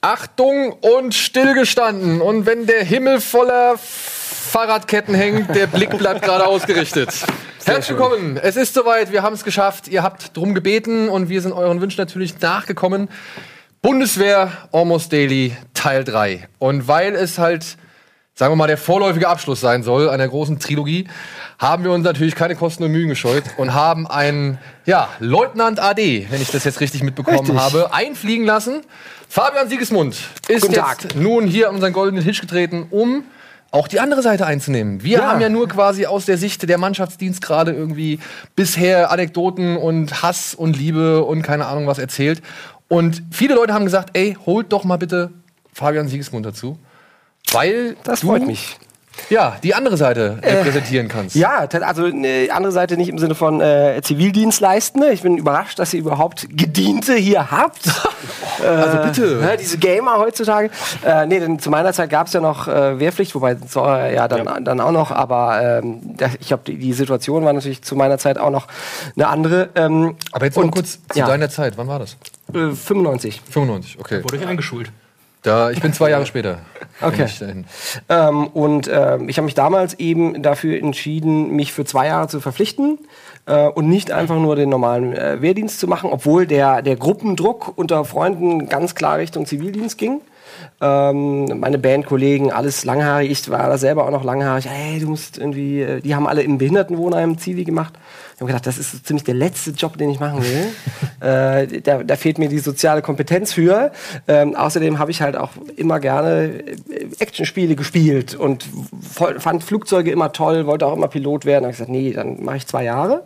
Achtung und stillgestanden. Und wenn der Himmel voller Fahrradketten hängt, der Blick bleibt gerade ausgerichtet. Herzlich willkommen. Es ist soweit. Wir haben es geschafft. Ihr habt drum gebeten und wir sind euren Wünschen natürlich nachgekommen. Bundeswehr Almost Daily Teil 3. Und weil es halt, sagen wir mal, der vorläufige Abschluss sein soll einer großen Trilogie, haben wir uns natürlich keine Kosten und Mühen gescheut und haben einen, ja, Leutnant AD, wenn ich das jetzt richtig mitbekommen Richtig. habe, einfliegen lassen. Fabian Siegesmund ist jetzt nun hier an unseren goldenen Tisch getreten, um auch die andere Seite einzunehmen. Wir Ja. haben ja nur quasi aus der Sicht der Mannschaftsdienst gerade irgendwie bisher Anekdoten und Hass und Liebe und keine Ahnung was erzählt. Und viele Leute haben gesagt, ey, holt doch mal bitte Fabian Siegesmund dazu. Weil Das du freut mich. ja die andere Seite repräsentieren kannst. Ja, also eine andere Seite nicht im Sinne von äh, Zivildienstleistende. Ich bin überrascht, dass ihr überhaupt Gediente hier habt. Also bitte. Ne, diese Gamer heutzutage. Äh, nee, denn zu meiner Zeit gab es ja noch äh, Wehrpflicht, wobei so, äh, ja dann, dann auch noch, aber ähm, ich glaube, die, die Situation war natürlich zu meiner Zeit auch noch eine andere. Ähm, Aber jetzt noch und- mal kurz zu ja, deiner Zeit. Wann war das? äh, 95. 95, okay. Wurde ich eingeschult. Da, ich bin zwei Jahre später. Okay. Ähm, und ähm, ich habe mich damals eben dafür entschieden, mich für zwei Jahre zu verpflichten äh, und nicht einfach nur den normalen äh, Wehrdienst zu machen, obwohl der, der Gruppendruck unter Freunden ganz klar Richtung Zivildienst ging. Ähm, meine Bandkollegen, alles langhaarig, ich war da selber auch noch langhaarig. Hey, du musst irgendwie, äh, die haben alle im Behindertenwohnheim Zivi gemacht. Ich habe gedacht, das ist so ziemlich der letzte Job, den ich machen will. äh, da, da fehlt mir die soziale Kompetenz für. Ähm, außerdem habe ich halt auch immer gerne äh, Actionspiele gespielt und fand Flugzeuge immer toll, wollte auch immer Pilot werden. Da habe ich gesagt, nee, dann mache ich zwei Jahre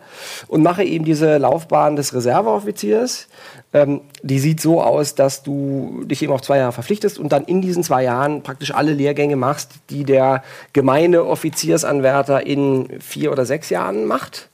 und mache eben diese Laufbahn des Reserveoffiziers. Ähm, die sieht so aus, dass du dich eben auf zwei Jahre verpflichtest und dann in diesen zwei Jahren praktisch alle Lehrgänge machst, die der gemeine Offiziersanwärter in vier oder sechs Jahren macht.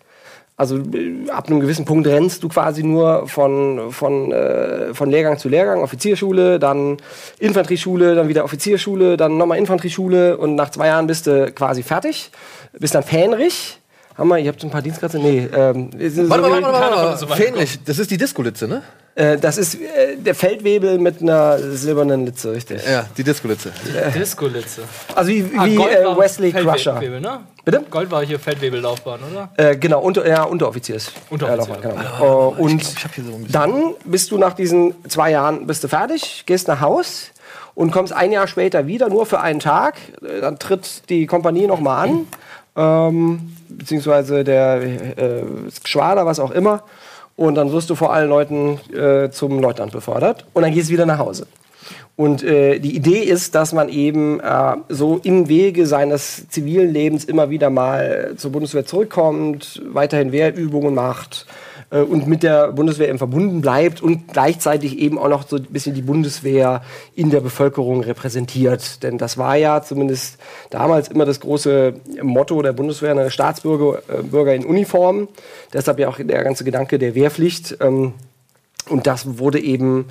Also äh, ab einem gewissen Punkt rennst du quasi nur von, von, äh, von Lehrgang zu Lehrgang, Offizierschule, dann Infanterieschule, dann wieder Offizierschule, dann nochmal Infanterieschule und nach zwei Jahren bist du quasi fertig, bist dann Fähnrich. Haben wir, ihr habt so ein paar Dienstgrade? Nee. Ähm, Warte so warte mal, warte so weit Fähnlich, das ist die Disco-Litze, ne? äh, das ist äh, der Feldwebel mit einer silbernen Litze, richtig. Ja, die Disco-Litze. Disco-Litze. Also wie, Ah, wie äh, war Wesley Crusher. Ne? Bitte? Gold war hier Feldwebellaufbahn, oder? Äh, genau, unter, ja, Unteroffiziers. Unteroffizier. Ja, genau. Äh, und dann bist du nach diesen zwei Jahren bist du fertig, gehst nach Haus und kommst ein Jahr später wieder, nur für einen Tag. Äh, Dann tritt die Kompanie nochmal an, ähm, beziehungsweise der äh, das Geschwader, was auch immer. Und dann wirst du vor allen Leuten äh, zum Leutnant befördert und dann gehst du wieder nach Hause. Und äh, die Idee ist, dass man eben äh, so im Wege seines zivilen Lebens immer wieder mal zur Bundeswehr zurückkommt, weiterhin Wehrübungen macht äh, und mit der Bundeswehr eben verbunden bleibt und gleichzeitig eben auch noch so ein bisschen die Bundeswehr in der Bevölkerung repräsentiert. Denn das war ja zumindest damals immer das große Motto der Bundeswehr, eine Staatsbürger äh, Bürger in Uniform. Deshalb ja auch der ganze Gedanke der Wehrpflicht. Ähm, und das wurde eben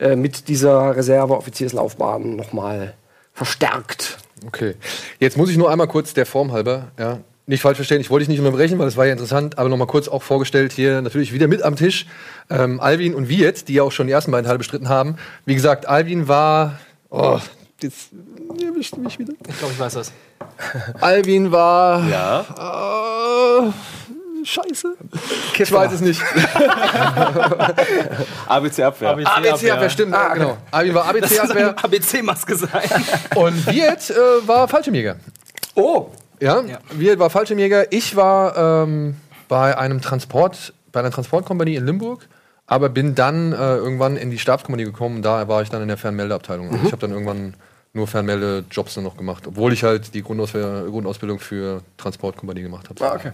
äh, mit dieser Reserveoffizierslaufbahn nochmal verstärkt. Okay. Jetzt muss ich nur einmal kurz der Form halber, ja, nicht falsch verstehen, ich wollte dich nicht unterbrechen, weil das war ja interessant, aber noch mal kurz auch vorgestellt hier natürlich wieder mit am Tisch ähm, Alvin und Viet, die ja auch schon die ersten beiden Teile bestritten haben. Wie gesagt, Alvin war, oh, jetzt ihr erwischt mich wieder. Ich glaube, ich weiß das. Alvin war, Ja. äh, scheiße. Ich weiß es nicht. ABC-Abwehr. ABC-Abwehr, stimmt, Ah, genau. Alvin war ABC-Abwehr ABC-Maske sein. und Viet äh, war Fallschirmjäger. Oh, Ja, Ja. wir war Fallschirmjäger. Ich war ähm, bei einem Transport, bei einer Transportkompanie in Limburg, aber bin dann äh, irgendwann in die Stabskompanie gekommen. Da war ich dann in der Fernmeldeabteilung. Also Ich habe dann irgendwann nur Fernmeldejobs nur noch gemacht, obwohl ich halt die Grundaus Grundausbildung für Transportkompanie gemacht habe. Ah, okay.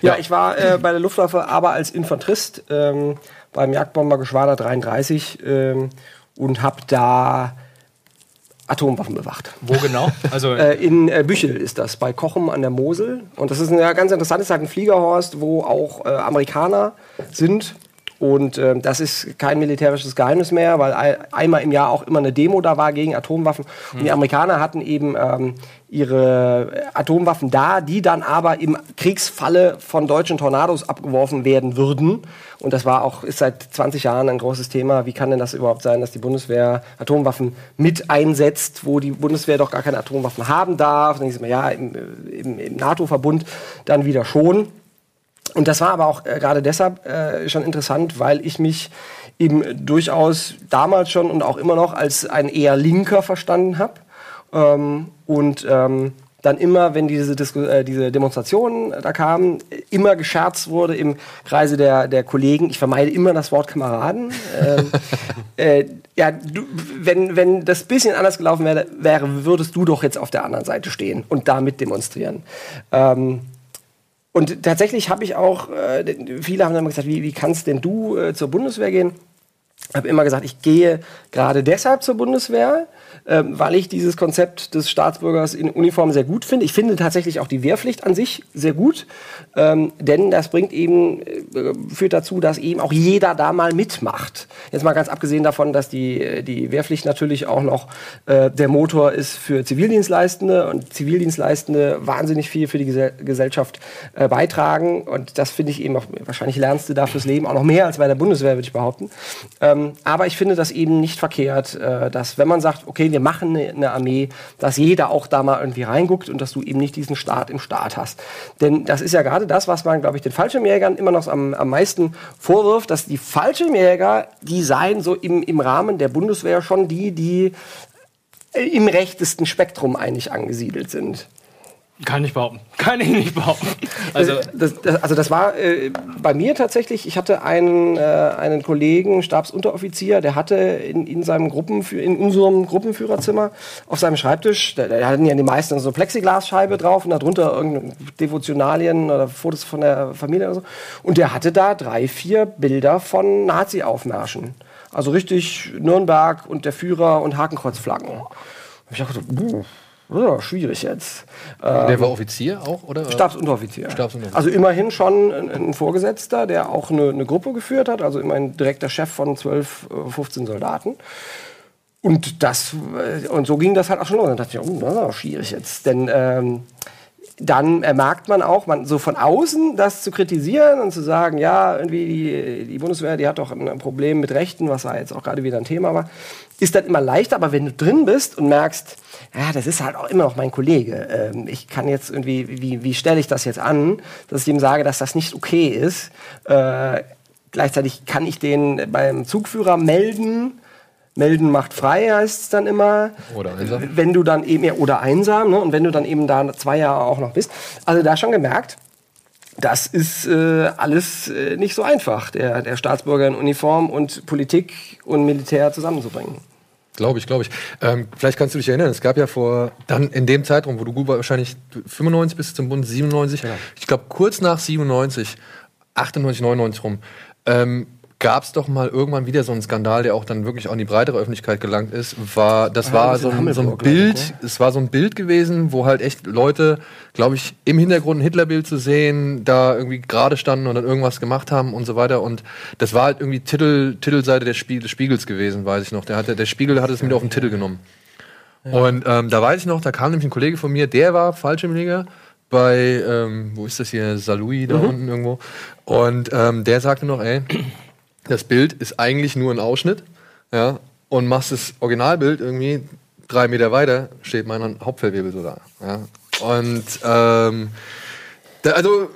Ja, ich war äh, bei der Luftwaffe, aber als Infanterist ähm, beim Jagdbombergeschwader 33 ähm, und habe da Atomwaffen bewacht. Wo genau? Also, Äh, in äh, Büchel ist das, bei Kochem an der Mosel. Und das ist ein ja, ganz interessantes, halt ein Fliegerhorst, wo auch äh, Amerikaner sind. Und äh, das ist kein militärisches Geheimnis mehr, weil ein, einmal im Jahr auch immer eine Demo da war gegen Atomwaffen. Und die Amerikaner hatten eben ähm, ihre Atomwaffen da, die dann aber im Kriegsfalle von deutschen Tornados abgeworfen werden würden. Und das war auch, ist seit 20 Jahren ein großes Thema. Wie kann denn das überhaupt sein, dass die Bundeswehr Atomwaffen mit einsetzt, wo die Bundeswehr doch gar keine Atomwaffen haben darf? Dann denke ich mir, ja, im, im, im NATO-Verbund dann wieder schon. Und das war aber auch äh, gerade deshalb äh, schon interessant, weil ich mich eben durchaus damals schon und auch immer noch als ein eher Linker verstanden habe. Ähm, und ähm, dann immer, wenn diese, Disku äh, diese Demonstrationen da kamen, immer gescherzt wurde im Kreise der, der Kollegen. Ich vermeide immer das Wort Kameraden. ähm, äh, ja, du, wenn, wenn das bisschen anders gelaufen wäre, wäre, würdest du doch jetzt auf der anderen Seite stehen und damit demonstrieren. Ähm, und tatsächlich habe ich auch, äh, viele haben dann gesagt, wie, wie kannst denn du äh, zur Bundeswehr gehen? Ich habe immer gesagt, ich gehe gerade deshalb zur Bundeswehr, ähm, weil ich dieses Konzept des Staatsbürgers in Uniform sehr gut finde. Ich finde tatsächlich auch die Wehrpflicht an sich sehr gut, ähm, denn das bringt eben, äh, führt dazu, dass eben auch jeder da mal mitmacht. Jetzt mal ganz abgesehen davon, dass die, die Wehrpflicht natürlich auch noch äh, der Motor ist für Zivildienstleistende und Zivildienstleistende wahnsinnig viel für die Gesell Gesellschaft äh, beitragen und das finde ich eben auch, wahrscheinlich lernst du da fürs Leben auch noch mehr als bei der Bundeswehr, würde ich behaupten. Ähm, aber ich finde das eben nicht verkehrt, äh, dass wenn man sagt, okay, wir machen eine, eine, Armee, dass jeder auch da mal irgendwie reinguckt und dass du eben nicht diesen Staat im Staat hast. Denn das ist ja gerade das, was man, glaube ich, den Fallschirmjägern immer noch am, am meisten vorwirft, dass die Fallschirmjäger, die seien so im, im Rahmen der Bundeswehr schon die, die im rechtesten Spektrum eigentlich angesiedelt sind. Kann ich behaupten. Kann ich nicht behaupten. Also das, das, also das war äh, bei mir tatsächlich, ich hatte einen, äh, einen Kollegen, Stabsunteroffizier, der hatte in, in seinem Gruppenfü in unserem Gruppenführerzimmer auf seinem Schreibtisch, da, da hatten ja die meisten so Plexiglasscheibe drauf und darunter irgendeine Devotionalien oder Fotos von der Familie oder so. Und der hatte da drei, vier Bilder von Nazi-Aufmärschen. Also richtig Nürnberg und der Führer und Hakenkreuzflaggen. Und ich dachte, so, ja, schwierig jetzt. Der war Offizier auch, oder? Stabsunteroffizier. Stabsunteroffizier. Also immerhin schon ein, ein Vorgesetzter, der auch eine, eine, Gruppe geführt hat, also immerhin direkter Chef von 12, 15 Soldaten. Und das und so ging das halt auch schon los. Dann dachte ich, oh, das ist auch schwierig jetzt. Denn ähm, dann merkt man auch, man so von außen das zu kritisieren und zu sagen, ja, irgendwie die, die Bundeswehr, die hat doch ein Problem mit Rechten, was da jetzt auch gerade wieder ein Thema war, ist dann immer leichter. Aber wenn du drin bist und merkst, ja, das ist halt auch immer noch mein Kollege. Ähm, ich kann jetzt irgendwie, wie, wie stelle ich das jetzt an, dass ich ihm sage, dass das nicht okay ist. Äh, gleichzeitig kann ich den beim Zugführer melden. Melden macht frei, heißt es dann immer. Oder einsam. Wenn du dann eben, ja, oder einsam, ne? und wenn du dann eben da zwei Jahre auch noch bist. Also da schon gemerkt, das ist äh, alles äh, nicht so einfach, der, der Staatsbürger in Uniform und Politik und Militär zusammenzubringen. Glaube ich, glaube ich. Ähm, vielleicht kannst du dich erinnern, es gab ja vor, dann in dem Zeitraum, wo du wahrscheinlich 95 bist zum Bund, 97, ja. ich glaube kurz nach 97, 98, 99 rum, ähm, gab es doch mal irgendwann wieder so einen Skandal, der auch dann wirklich auch in die breitere Öffentlichkeit gelangt ist. War, das Ja, war so in ein, so ein Bild, es war so ein Bild gewesen, wo halt echt Leute, glaube ich, im Hintergrund ein Hitlerbild zu sehen, da irgendwie gerade standen und dann irgendwas gemacht haben und so weiter. Und das war halt irgendwie Titel, Titelseite des, Spie des Spiegels gewesen, weiß ich noch. Der, hatte, der Spiegel hat es mit auf den Titel genommen. Und ähm, da weiß ich noch, da kam nämlich ein Kollege von mir, der war Fallschirmjäger bei, ähm, wo ist das hier, Salui da unten irgendwo. Und ähm, der sagte noch, ey, das Bild ist eigentlich nur ein Ausschnitt, ja, und machst das Originalbild irgendwie drei Meter weiter, steht mein Hauptfeldwebel so da. Ja. Und ähm, da, also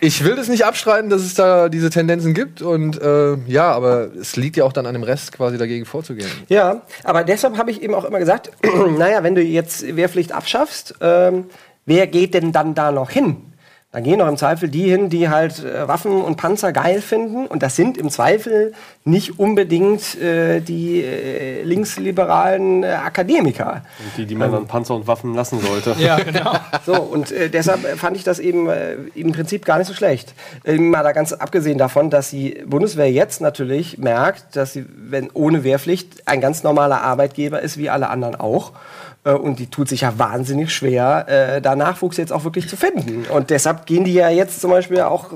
ich will das nicht abstreiten, dass es da diese Tendenzen gibt und äh, ja, aber es liegt ja auch dann an dem Rest quasi dagegen vorzugehen. Ja, aber deshalb habe ich eben auch immer gesagt, naja, wenn du jetzt Wehrpflicht abschaffst, ähm, wer geht denn dann da noch hin? Da gehen doch im Zweifel die hin, die halt äh, Waffen und Panzer geil finden. Und das sind im Zweifel nicht unbedingt äh, die äh, linksliberalen äh, Akademiker. Und die, die man an Panzer und Waffen lassen sollte. Ja, genau. So, und äh, deshalb fand ich das eben äh, im Prinzip gar nicht so schlecht. Äh, mal da ganz abgesehen davon, dass die Bundeswehr jetzt natürlich merkt, dass sie, wenn ohne Wehrpflicht, ein ganz normaler Arbeitgeber ist, wie alle anderen auch. Äh, und die tut sich ja wahnsinnig schwer, äh, da Nachwuchs jetzt auch wirklich zu finden. Und deshalb gehen die ja jetzt zum Beispiel auch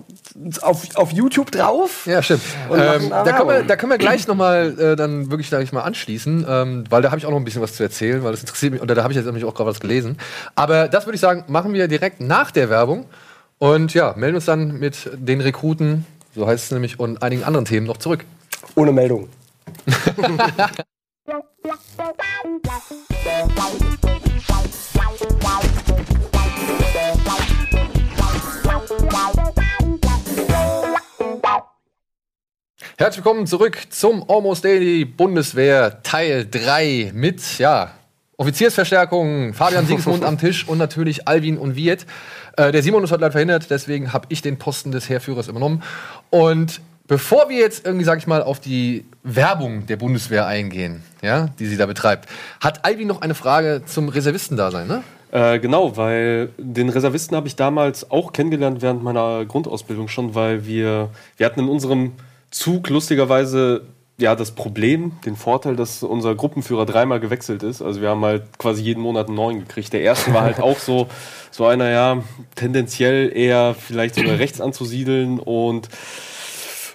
auf, auf YouTube drauf. Ja, stimmt. Und Ähm, da können wir, da können wir gleich nochmal äh, dann wirklich, sag ich mal, anschließen, ähm, weil da habe ich auch noch ein bisschen was zu erzählen, weil das interessiert mich, oder da habe ich jetzt nämlich auch gerade was gelesen. Aber das würde ich sagen, machen wir direkt nach der Werbung und ja, melden uns dann mit den Rekruten, so heißt es nämlich, und einigen anderen Themen noch zurück. Ohne Meldung. Herzlich willkommen zurück zum Almost Daily Bundeswehr Teil 3 mit, ja, Offiziersverstärkung, Fabian Siegesmund am Tisch und natürlich Alvin und Viet. Äh, der Simon ist heute leider verhindert, deswegen habe ich den Posten des Heerführers übernommen. Und bevor wir jetzt irgendwie, sag ich mal, auf die Werbung der Bundeswehr eingehen, ja, die sie da betreibt, hat Alvin noch eine Frage zum Reservistendasein, ne? Äh, genau, weil den Reservisten habe ich damals auch kennengelernt während meiner Grundausbildung schon, weil wir, wir hatten in unserem Zug lustigerweise ja das Problem, den Vorteil, dass unser Gruppenführer dreimal gewechselt ist. Also wir haben halt quasi jeden Monat einen neuen gekriegt. Der erste war halt auch so, so einer, ja, tendenziell eher vielleicht sogar rechts anzusiedeln und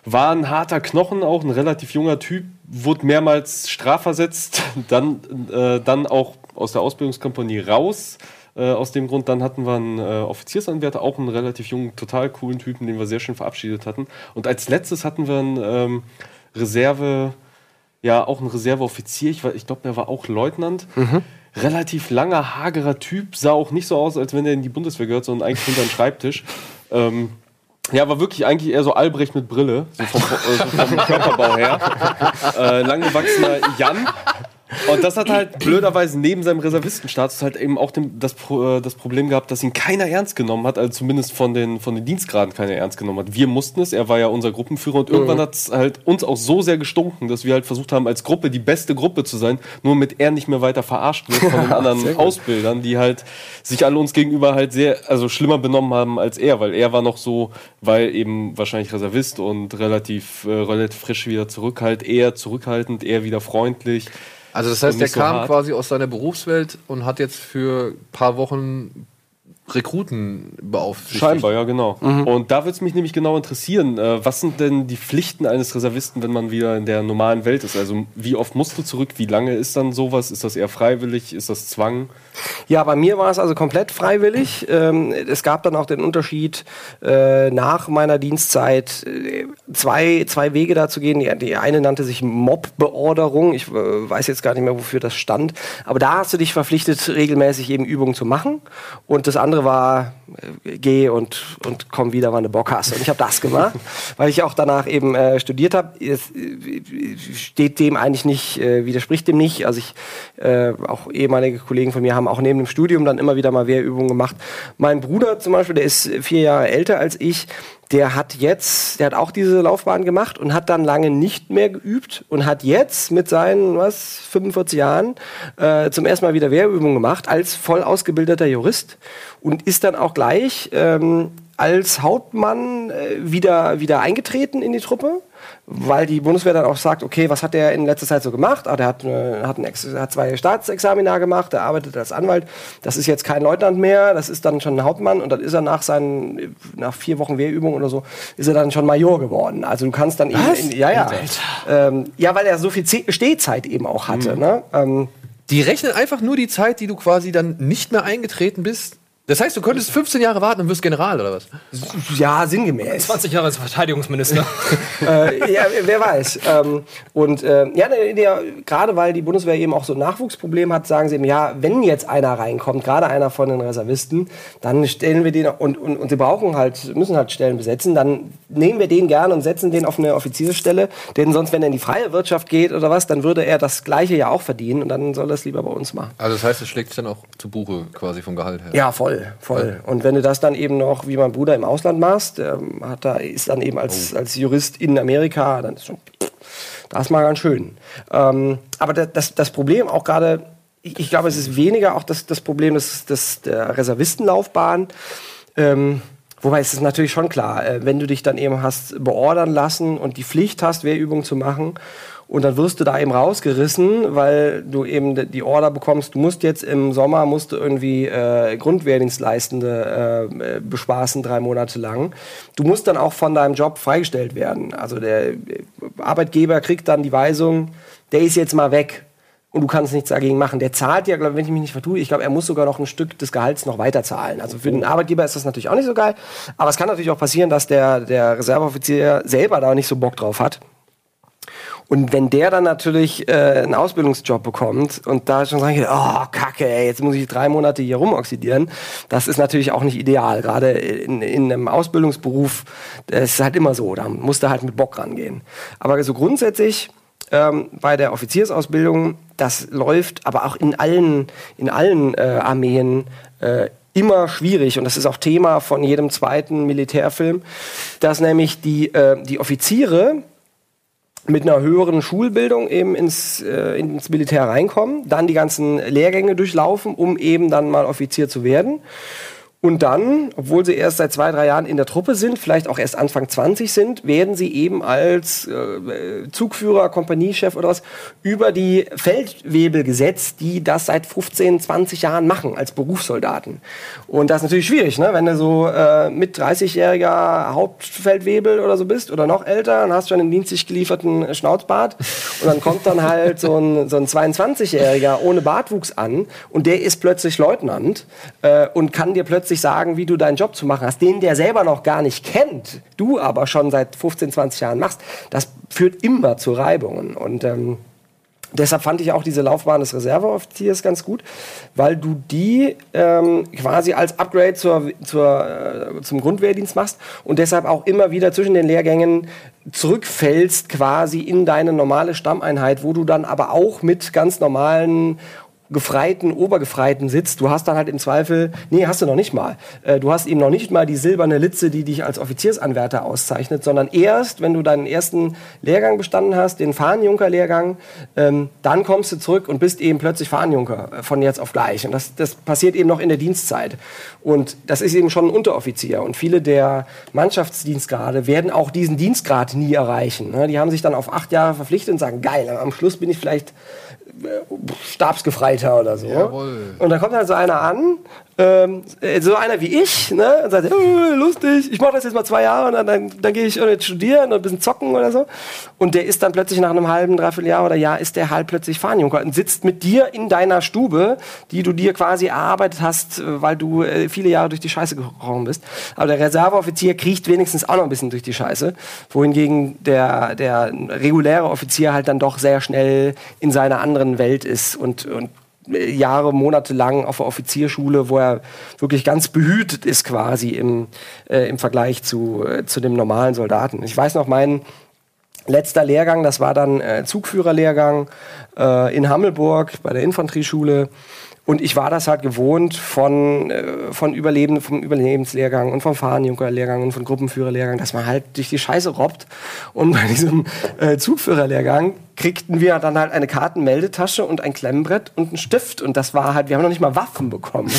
war ein harter Knochen, auch ein relativ junger Typ, wurde mehrmals strafversetzt, dann, äh, dann auch aus der Ausbildungskompanie raus. Äh, aus dem Grund, dann hatten wir einen äh, Offiziersanwärter, auch einen relativ jungen, total coolen Typen, den wir sehr schön verabschiedet hatten. Und als letztes hatten wir einen ähm, Reserve, ja, auch einen Reserveoffizier, ich, ich glaube, der war auch Leutnant. Relativ langer, hagerer Typ, sah auch nicht so aus, als wenn er in die Bundeswehr gehört, sondern eigentlich hinter den Schreibtisch. Ähm, ja, war wirklich eigentlich eher so Albrecht mit Brille, so vom, äh, so vom Körperbau her. Äh, langgewachsener Jan. Und das hat halt blöderweise neben seinem Reservistenstatus halt eben auch dem, das, äh, das Problem gehabt, dass ihn keiner ernst genommen hat, also zumindest von den, von den Dienstgraden keiner ernst genommen hat. Wir mussten es, er war ja unser Gruppenführer und irgendwann hat es halt uns auch so sehr gestunken, dass wir halt versucht haben, als Gruppe die beste Gruppe zu sein, nur mit er nicht mehr weiter verarscht wird von den anderen Ausbildern, die halt sich alle uns gegenüber halt sehr, also schlimmer benommen haben als er, weil er war noch so, weil eben wahrscheinlich Reservist und relativ, äh, relativ frisch wieder zurück, halt eher zurückhaltend, eher wieder freundlich. Also das heißt, der so kam hart. quasi aus seiner Berufswelt und hat jetzt für ein paar Wochen Rekruten beaufsichtigt. Scheinbar, ja, genau. Und da würde es mich nämlich genau interessieren, äh, was sind denn die Pflichten eines Reservisten, wenn man wieder in der normalen Welt ist? Also wie oft musst du zurück? Wie lange ist dann sowas? Ist das eher freiwillig? Ist das Zwang? Ja, bei mir war es also komplett freiwillig. Ähm, es gab dann auch den Unterschied, äh, nach meiner Dienstzeit äh, zwei, zwei Wege dazu gehen. Die, die eine nannte sich Mob-Beorderung. Ich äh, weiß jetzt gar nicht mehr, wofür das stand. Aber da hast du dich verpflichtet, regelmäßig eben Übungen zu machen. Und das andere war, geh und, und komm wieder, wann du Bock hast. Und ich habe das gemacht, weil ich auch danach eben äh, studiert habe. Es äh, steht dem eigentlich nicht, äh, widerspricht dem nicht. Also ich, äh, auch ehemalige Kollegen von mir haben auch neben dem Studium dann immer wieder mal Wehrübungen gemacht. Mein Bruder zum Beispiel, der ist vier Jahre älter als ich, der hat jetzt, der hat auch diese Laufbahn gemacht und hat dann lange nicht mehr geübt und hat jetzt mit seinen, was, 45 Jahren äh, zum ersten Mal wieder Wehrübungen gemacht als voll ausgebildeter Jurist und ist dann auch gleich ähm, als Hauptmann äh, wieder, wieder eingetreten in die Truppe, weil die Bundeswehr dann auch sagt, okay, was hat der in letzter Zeit so gemacht? Ah, der hat, äh, hat, ein Ex hat zwei Staatsexamina gemacht, der arbeitet als Anwalt. Das ist jetzt kein Leutnant mehr, das ist dann schon ein Hauptmann und dann ist er nach seinen, nach vier Wochen Wehrübung oder so, ist er dann schon Major geworden. Also du kannst dann eben, in, ja, ja, ähm, ja, weil er so viel Z- Stehzeit eben auch hatte, ne? Ähm, Die rechnen einfach nur die Zeit, die du quasi dann nicht mehr eingetreten bist. Das heißt, du könntest 15 Jahre warten und wirst General oder was? ja, sinngemäß. 20 Jahre als Verteidigungsminister. äh, ja, wer weiß. Ähm, und äh, ja, der, gerade weil die Bundeswehr eben auch so ein Nachwuchsproblem hat, sagen sie eben, ja, wenn jetzt einer reinkommt, gerade einer von den Reservisten, dann stellen wir den und, und, und sie brauchen halt, müssen halt Stellen besetzen, dann nehmen wir den gern und setzen den auf eine Offiziersstelle, denn sonst, wenn er in die freie Wirtschaft geht oder was, dann würde er das Gleiche ja auch verdienen und dann soll er es lieber bei uns machen. Also das heißt, es schlägt sich dann auch zu Buche quasi vom Gehalt her. Ja, voll, voll. Und wenn du das dann eben noch, wie mein Bruder im Ausland machst, der hat da, ist dann eben als, als Jurist in Amerika, dann ist schon, das mal ganz schön. Ähm, aber da- das, das Problem auch gerade, ich, ich glaube, es ist weniger auch das, das Problem des, des, der Reservistenlaufbahn. Ähm, Wobei es ist natürlich schon klar, äh, wenn du dich dann eben hast beordern lassen und die Pflicht hast, Wehrübungen zu machen Und dann wirst du da eben rausgerissen, weil du eben die Order bekommst, du musst jetzt im Sommer musst du irgendwie äh, Grundwehrdienstleistende äh, bespaßen, drei Monate lang. Du musst dann auch von deinem Job freigestellt werden. Also der äh, Arbeitgeber kriegt dann die Weisung, der ist jetzt mal weg und du kannst nichts dagegen machen. Der zahlt ja, glaub, wenn ich mich nicht vertue, ich glaube, er muss sogar noch ein Stück des Gehalts noch weiter zahlen. Also für den Arbeitgeber ist das natürlich auch nicht so geil. Aber es kann natürlich auch passieren, dass der, der Reserveoffizier selber da nicht so Bock drauf hat. Und wenn der dann natürlich äh, einen Ausbildungsjob bekommt und da schon sagen, oh Kacke, ey, jetzt muss ich drei Monate hier rumoxidieren, das ist natürlich auch nicht ideal. Gerade in, in einem Ausbildungsberuf, das ist halt immer so, da muss du halt mit Bock rangehen. Aber so grundsätzlich ähm, bei der Offiziersausbildung, das läuft aber auch in allen, in allen äh, Armeen äh, immer schwierig und das ist auch Thema von jedem zweiten Militärfilm, dass nämlich die, äh, die Offiziere mit einer höheren Schulbildung eben ins, äh, ins Militär reinkommen, dann die ganzen Lehrgänge durchlaufen, um eben dann mal Offizier zu werden. Und dann, obwohl sie erst seit zwei, drei Jahren in der Truppe sind, vielleicht auch erst Anfang 20 sind, werden sie eben als äh, Zugführer, Kompaniechef oder was über die Feldwebel gesetzt, die das seit 15, 20 Jahren machen als Berufssoldaten. Und das ist natürlich schwierig, ne? wenn du so äh, mit 30-jähriger Hauptfeldwebel oder so bist oder noch älter, dann hast du schon einen dienstlich gelieferten Schnauzbart und dann kommt dann halt so ein, so ein 22-Jähriger ohne Bartwuchs an und der ist plötzlich Leutnant äh, und kann dir plötzlich sagen, wie du deinen Job zu machen hast, den der selber noch gar nicht kennt, du aber schon seit 15, 20 Jahren machst, das führt immer zu Reibungen. Und ähm, deshalb fand ich auch diese Laufbahn des Reserveoffiziers ganz gut, weil du die ähm, quasi als Upgrade zur, zur, äh, zum Grundwehrdienst machst und deshalb auch immer wieder zwischen den Lehrgängen zurückfällst quasi in deine normale Stammeinheit, wo du dann aber auch mit ganz normalen Gefreiten, Obergefreiten sitzt, du hast dann halt im Zweifel, nee, hast du noch nicht mal. Äh, du hast eben noch nicht mal die silberne Litze, die dich als Offiziersanwärter auszeichnet, sondern erst, wenn du deinen ersten Lehrgang bestanden hast, den Fahnenjunker-Lehrgang, ähm, dann kommst du zurück und bist eben plötzlich Fahnenjunker äh, von jetzt auf gleich. Und das, das passiert eben noch in der Dienstzeit. Und das ist eben schon ein Unteroffizier. Und viele der Mannschaftsdienstgrade werden auch diesen Dienstgrad nie erreichen. Ne? Die haben sich dann auf acht Jahre verpflichtet und sagen, geil, am Schluss bin ich vielleicht Stabsgefreiter oder so. Jawohl. Und dann kommt halt so einer an, ähm, so einer wie ich, ne, und sagt, äh, lustig, ich mache das jetzt mal zwei Jahre und dann, dann, dann gehe ich jetzt studieren und ein bisschen zocken oder so. Und der ist dann plötzlich nach einem halben, dreiviertel Jahr oder Jahr, ist der halt plötzlich Fahnenjunker und sitzt mit dir in deiner Stube, die du dir quasi erarbeitet hast, äh, weil du äh, viele Jahre durch die Scheiße gerochen bist. Aber der Reserveoffizier kriecht wenigstens auch noch ein bisschen durch die Scheiße, wohingegen der, der reguläre Offizier halt dann doch sehr schnell in seiner anderen Welt ist und, und Jahre, Monate lang auf der Offizierschule, wo er wirklich ganz behütet ist quasi im, äh, im Vergleich zu, äh, zu dem normalen Soldaten. Ich weiß noch, mein letzter Lehrgang, das war dann äh, Zugführerlehrgang äh, in Hammelburg bei der Infanterieschule. Und ich war das halt gewohnt von, äh, von Überleben, vom Überlebenslehrgang und vom Fahnenjunkerlehrgang und vom Gruppenführerlehrgang, dass man halt durch die Scheiße robbt. Und bei diesem äh, Zugführerlehrgang kriegten wir dann halt eine Kartenmeldetasche und ein Klemmbrett und einen Stift. Und das war halt, wir haben noch nicht mal Waffen bekommen.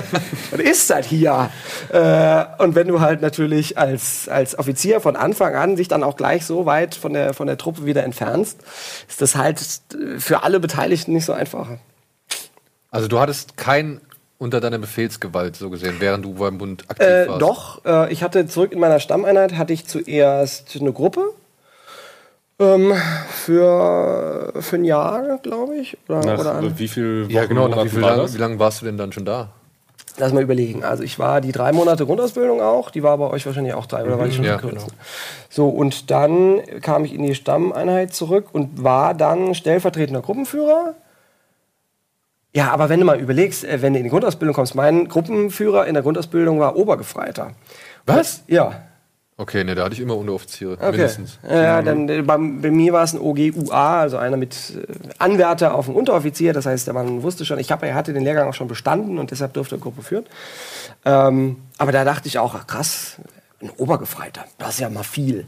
das ist halt hier. Äh, und wenn du halt natürlich als, als Offizier von Anfang an sich dann auch gleich so weit von der, von der Truppe wieder entfernst, ist das halt für alle Beteiligten nicht so einfach. Also du hattest kein unter deiner Befehlsgewalt so gesehen, während du beim Bund aktiv Äh, warst. doch, äh, ich hatte zurück in meiner Stammeinheit hatte ich zuerst eine Gruppe ähm, für, für ein Jahr, glaube ich. Oder, Nach oder äh, wie viel Ja, Wochen, genau. Nach wie, viel war lang, wie lange warst du denn dann schon da? Lass mal überlegen. Also ich war die drei Monate Grundausbildung auch, die war bei euch wahrscheinlich auch drei, oder war die schon Ja, verkürzt? So, und dann kam ich in die Stammeinheit zurück und war dann stellvertretender Gruppenführer. Ja, aber wenn du mal überlegst, äh, wenn du in die Grundausbildung kommst, mein Gruppenführer in der Grundausbildung war Obergefreiter. Was? Ja, Okay, ne, da hatte ich immer Unteroffiziere. Okay. Mindestens. Ja, dann, äh, bei, bei mir war es ein OGUA, also einer mit äh, Anwärter auf einen Unteroffizier. Das heißt, der Mann wusste schon, ich hab, er hatte den Lehrgang auch schon bestanden und deshalb durfte er Gruppe führen. Ähm, aber da dachte ich auch, ach, krass, ein Obergefreiter, das ist ja mal viel.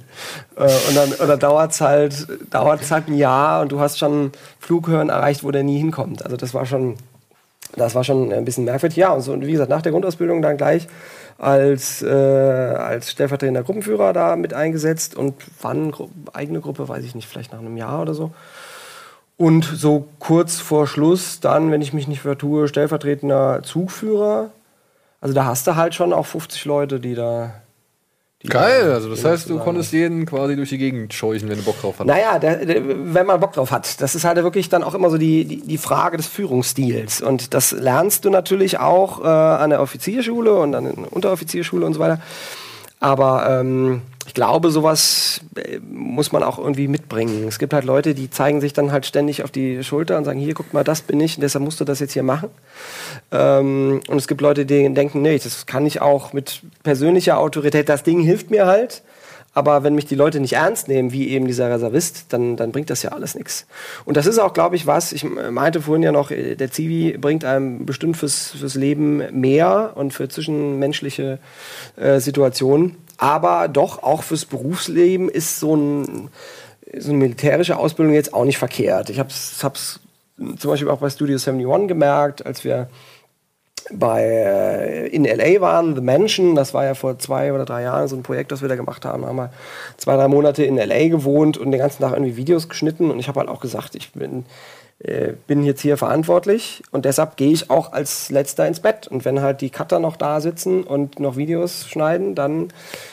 Äh, und dann, dann dauert es halt, dauert's halt ein Jahr und du hast schon Flughöhen erreicht, wo der nie hinkommt. Also das war schon Das war schon ein bisschen merkwürdig. Ja, und so, wie gesagt, nach der Grundausbildung dann gleich als, äh, als stellvertretender Gruppenführer da mit eingesetzt und wann Gru eigene Gruppe, weiß ich nicht, vielleicht nach einem Jahr oder so. Und so kurz vor Schluss dann, wenn ich mich nicht vertue, stellvertretender Zugführer. Also da hast du halt schon auch 50 Leute, die da. Die Geil, also das heißt, du konntest jeden quasi durch die Gegend scheuchen, wenn du Bock drauf hattest. naja, der, der, wenn man Bock drauf hat. Das ist halt wirklich dann auch immer so die, die, die Frage des Führungsstils. Und das lernst du natürlich auch äh, an der Offizierschule und an der Unteroffizierschule und so weiter. Aber ähm, ich glaube, sowas äh, muss man auch irgendwie mitbringen. Es gibt halt Leute, die zeigen sich dann halt ständig auf die Schulter und sagen, hier, guck mal, das bin ich und deshalb musst du das jetzt hier machen. Ähm, und es gibt Leute, die denken, nee, das kann ich auch mit persönlicher Autorität, das Ding hilft mir halt. Aber wenn mich die Leute nicht ernst nehmen, wie eben dieser Reservist, dann, dann bringt das ja alles nichts. Und das ist auch, glaube ich, was, ich meinte vorhin ja noch, äh, der Zivi bringt einem bestimmt fürs, fürs Leben mehr und für zwischenmenschliche äh, Situationen. Aber doch auch fürs Berufsleben ist so, ein, so eine militärische Ausbildung jetzt auch nicht verkehrt. Ich habe es zum Beispiel auch bei Studio 71 gemerkt, als wir bei äh, in LA waren, The Mansion, das war ja vor zwei oder drei Jahren so ein Projekt, das wir da gemacht haben, haben wir zwei, drei Monate in LA gewohnt und den ganzen Tag irgendwie Videos geschnitten. Und ich habe halt auch gesagt, ich bin, äh, bin jetzt hier verantwortlich und deshalb gehe ich auch als letzter ins Bett. Und wenn halt die Cutter noch da sitzen und noch Videos schneiden, dann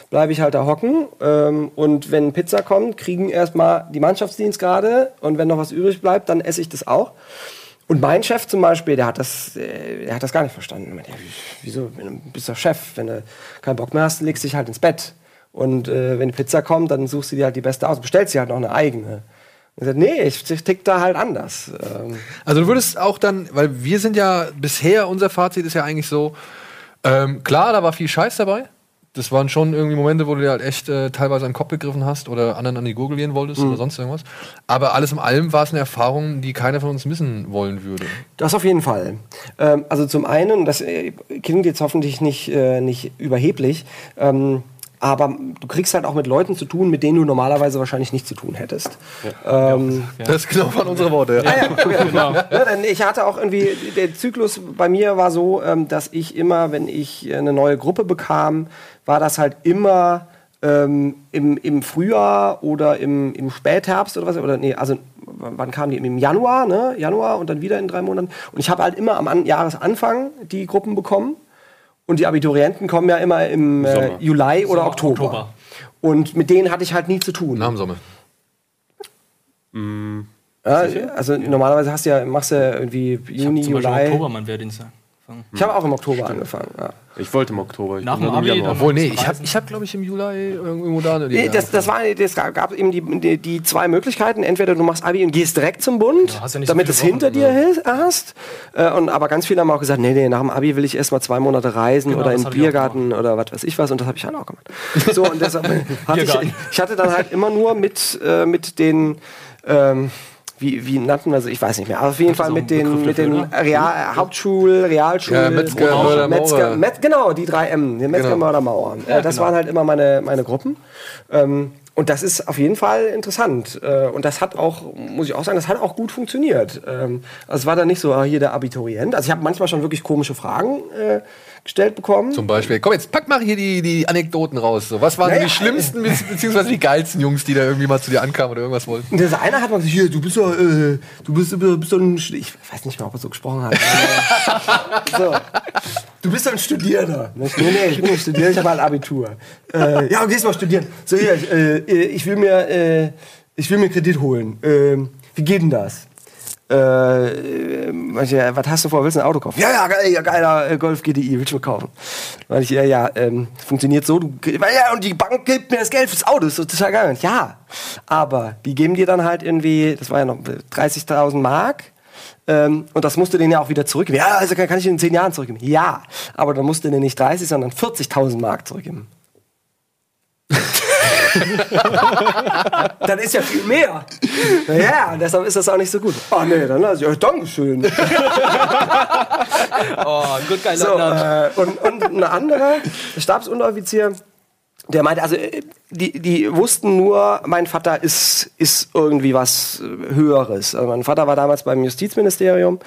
bleibe ich halt da hocken. Ähm, und wenn Pizza kommt, kriegen erstmal die Mannschaftsdienstgrade. Und wenn noch was übrig bleibt, dann esse ich das auch. Und mein Chef zum Beispiel, der hat das, äh, der hat das gar nicht verstanden. Meinte, ja, wie- wieso? Wenn Du bist doch Chef. Wenn du keinen Bock mehr hast, legst du dich halt ins Bett. Und äh, wenn die Pizza kommt, dann suchst du dir halt die beste aus. Bestellst dir halt noch eine eigene. Und sagt, nee, ich, ich tick da halt anders. Ähm, Also du würdest auch dann, weil wir sind ja bisher, unser Fazit ist ja eigentlich so, ähm, klar, da war viel Scheiß dabei. Das waren schon irgendwie Momente, wo du dir halt echt äh, teilweise an den Kopf gegriffen hast oder anderen an die Gurgel gehen wolltest oder sonst irgendwas. Aber alles in allem war es eine Erfahrung, die keiner von uns missen wollen würde. Das auf jeden Fall. Ähm, also zum einen, das äh, klingt jetzt hoffentlich nicht, äh, nicht überheblich, ähm, aber du kriegst halt auch mit Leuten zu tun, mit denen du normalerweise wahrscheinlich nicht zu tun hättest. Ähm, Das genau waren unsere Worte. Ja. Genau. Ja, denn ich hatte auch irgendwie, der Zyklus bei mir war so, ähm, dass ich immer, wenn ich eine neue Gruppe bekam, war das halt immer ähm, im, im Frühjahr oder im, im Spätherbst oder was, oder nee, also wann kamen die? Im Januar, ne? Januar und dann wieder in drei Monaten. Und ich habe halt immer am An Jahresanfang die Gruppen bekommen. Und die Abiturienten kommen ja immer im äh. Juli oder Sommer, Oktober. Oktober. Und mit denen hatte ich halt nie zu tun. Nach dem Sommer. Ja, also normalerweise hast du ja, machst du ja irgendwie Ich Juni, im Juli. Oktober meinen Wehrdienst angefangen. Ich habe auch im Oktober angefangen. Ja. Ich wollte im Oktober. Ich Nach dem Abi, Januar. Obwohl, nee, ich habe, ich hab, glaube ich, im Juli irgendwo da. Nee, das, das, war, das gab eben die, die, die zwei Möglichkeiten. Entweder du machst Abi und gehst direkt zum Bund, Ja, hast ja nicht so damit viele es hinter dir hil- hast. Äh, und, aber ganz viele haben auch gesagt, nee, nee, nach dem Abi will ich erst mal zwei Monate reisen Genau, oder in den Biergarten oder was weiß ich was. Und das habe ich halt auch gemacht. So, und deshalb hatte ich, ich hatte dann halt immer nur mit, äh, mit den... Ähm, wie, wie nannten wir sie? Ich weiß nicht mehr. Aber auf jeden Fall mit den, mit den Real, Hauptschul, Realschul, Ja, Metzger, Mörder, Metzger. Met, genau, die drei M, die Metzger, Genau. Mörder, Mauer. äh, das genau. waren halt immer meine, meine Gruppen. Ähm, und das ist auf jeden Fall interessant. Äh, und das hat auch, muss ich auch sagen, das hat auch gut funktioniert. Ähm, also es war dann nicht so, ah, hier der Abiturient. Also ich habe manchmal schon wirklich komische Fragen äh, gestellt bekommen. Zum Beispiel, komm jetzt, pack mal hier die, die Anekdoten raus. So, was waren so Naja, die schlimmsten, be- beziehungsweise die geilsten Jungs, die da irgendwie mal zu dir ankamen oder irgendwas wollten? Dieser eine hat mal gesagt, hier, du bist doch, äh, du bist, du bist doch ein, ich weiß nicht mehr, ob er so gesprochen hat. so. Du bist doch ein Studierender. Nee, nee, ich bin nicht Studierender, ich habe halt Abitur. Äh, ja, gehst mal studieren. So, hier, äh, ich will mir, äh, ich will mir Kredit holen. Ähm, wie geht denn das? Äh, manche, was hast du vor? Willst du ein Auto kaufen? Ja, ja, geil, geiler äh, Golf GDI, willst du kaufen? Weil ich, ja, ja, ähm, funktioniert so, du, ja, und die Bank gibt mir das Geld fürs Auto, ist total geil. Ja, aber die geben dir dann halt irgendwie, das war ja noch 30.000 Mark, ähm, und das musst du denen ja auch wieder zurückgeben. Ja, also kann, kann ich in 10 Jahren zurückgeben. Ja, aber dann musst du denen nicht 30, sondern 40.000 Mark zurückgeben. dann ist ja viel mehr. Ja, und deshalb ist das auch nicht so gut. Oh nee, dann lass ich euch Dankeschön. Oh, gut geil. So, äh, und, und ein anderer Stabsunteroffizier, der meinte, also äh, die, die wussten nur, mein Vater ist, ist irgendwie was äh, Höheres. Also mein Vater war damals beim Justizministerium,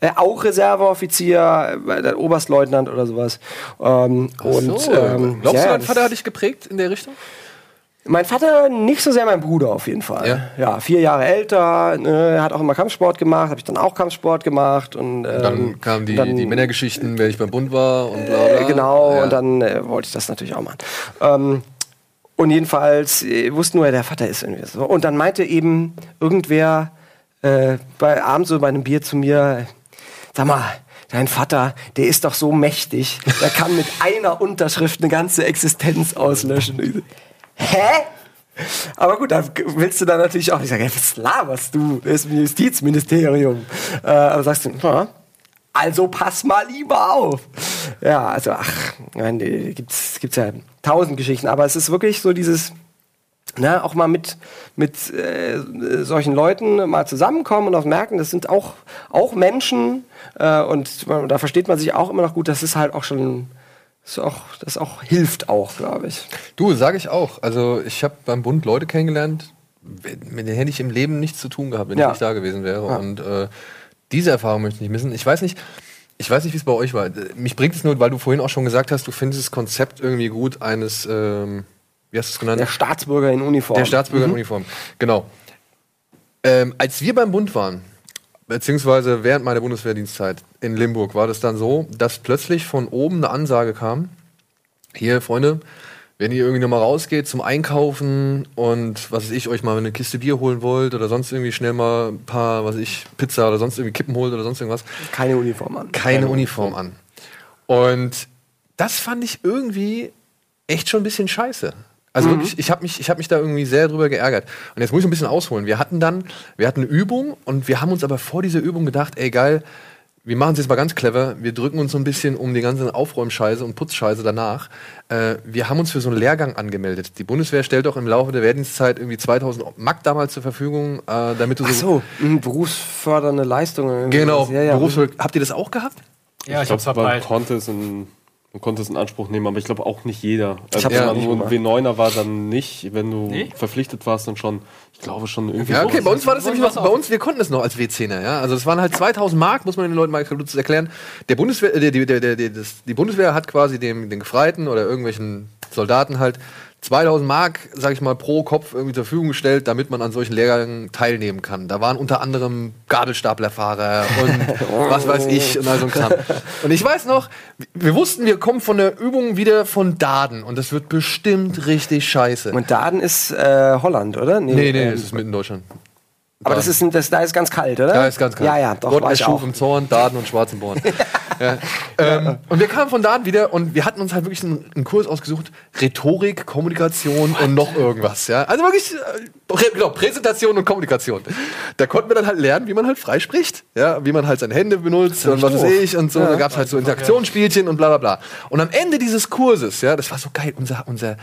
äh, auch Reserveoffizier, äh, Oberstleutnant oder sowas. Ähm, und, so, ähm, glaubst ja, du, dein Vater hat dich geprägt in der Richtung? Mein Vater nicht so sehr mein Bruder auf jeden Fall. Ja? Ja, vier Jahre älter, ne, hat auch immer Kampfsport gemacht, habe ich dann auch Kampfsport gemacht und ähm, Dann kamen die, dann- die Männergeschichten, wer ich beim Bund war und bla bla. Äh, genau, Ja. und dann äh, wollte ich das natürlich auch machen. Ähm, und jedenfalls äh, wussten nur, der Vater ist irgendwie so. Und dann meinte eben irgendwer äh, bei abends so bei einem Bier zu mir, sag mal, dein Vater, der ist doch so mächtig, der kann mit einer Unterschrift eine ganze Existenz auslöschen. Hä? Aber gut, da willst du dann natürlich auch nicht sagen, was laberst du? Das ist ein Justizministerium. Äh, aber sagst du, na, also pass mal lieber auf. Ja, also ach, die gibt's gibt's ja tausend Geschichten, aber es ist wirklich so dieses ne, auch mal mit mit äh, solchen Leuten mal zusammenkommen und auch merken, das sind auch auch Menschen äh, und da versteht man sich auch immer noch gut. Das ist halt auch schon ist auch, das auch hilft auch, glaube ich. Du, sage ich auch. Also ich habe beim Bund Leute kennengelernt, mit denen hätte ich im Leben nichts zu tun gehabt, wenn Ja. ich nicht da gewesen wäre. Ja. Und äh, diese Erfahrung möchte ich nicht missen. Ich weiß nicht, ich weiß nicht, wie es bei euch war. Mich bringt es nur, weil du vorhin auch schon gesagt hast, du findest das Konzept irgendwie gut eines, ähm, wie hast du es genannt? Der Staatsbürger in Uniform. Der Staatsbürger in Uniform. Genau. Ähm, als wir beim Bund waren, beziehungsweise während meiner Bundeswehrdienstzeit in Limburg, war das dann so, dass plötzlich von oben eine Ansage kam: Hier, Freunde, wenn ihr irgendwie nochmal rausgeht zum Einkaufen und was weiß ich, euch mal eine Kiste Bier holen wollt oder sonst irgendwie schnell mal ein paar, was weiß ich, Pizza oder sonst irgendwie Kippen holt oder sonst irgendwas, Keine Uniform an. keine Uniform an. Und das fand ich irgendwie echt schon ein bisschen scheiße. Also wirklich, ich habe mich, ich hab mich da irgendwie sehr drüber geärgert. Und jetzt muss ich ein bisschen ausholen. Wir hatten dann, wir hatten eine Übung und wir haben uns aber vor dieser Übung gedacht, ey geil, wir machen es jetzt mal ganz clever. Wir drücken uns so ein bisschen um die ganze Aufräumscheiße und Putzscheiße danach. Äh, wir haben uns für so einen Lehrgang angemeldet. Die Bundeswehr stellt auch im Laufe der Wehrdienstzeit irgendwie 2000 Mark damals zur Verfügung, äh, damit du Ach so, berufsfördernde Leistungen. Genau, Ja, ja. Berufsschul- Habt ihr das auch gehabt? Ja, ich, Ich hab's verbreitet. In man konnte es in Anspruch nehmen, aber ich glaube auch nicht jeder. Also hab's wenn ja man ein gemacht. W9er war, dann nicht. Wenn du Nee? verpflichtet warst, dann schon. Ich glaube schon irgendwie. Ja, okay, so. bei uns war das nämlich was bei uns, wir konnten es noch als W10er, ja. Also es waren halt 2000 Mark, muss man den Leuten mal kurz erklären. Der Bundeswehr, äh, die, der, der, das, die Bundeswehr hat quasi dem, den Gefreiten oder irgendwelchen Soldaten halt 2000 Mark, sag ich mal, pro Kopf irgendwie zur Verfügung gestellt, damit man an solchen Lehrgängen teilnehmen kann. Da waren unter anderem Gabelstaplerfahrer und was weiß ich und all so ein Kram. Und ich weiß noch, wir wussten, wir kommen von der Übung wieder von Daden und das wird bestimmt richtig scheiße. Und Daden ist äh, Holland, oder? nee, nee, ähm, das ist mitten in Deutschland. Aber das ist, ein- das, da ist ganz kalt, oder? Ja, ist ganz klar. Ja, ja, doch, Gott erschuf im Zorn, Daden und Schwarzenborn. ja. ähm, und wir kamen von Daden wieder und wir hatten uns halt wirklich einen, einen Kurs ausgesucht: Rhetorik, Kommunikation und noch irgendwas. Ja? Also wirklich, äh, genau, Präsentation und Kommunikation. Da konnten wir dann halt lernen, wie man halt frei spricht, ja? wie man halt seine Hände benutzt und was weiß ich und so. Da gab es halt so Interaktionsspielchen und bla bla bla. Und am Ende dieses Kurses, ja, das war so geil, unser, unser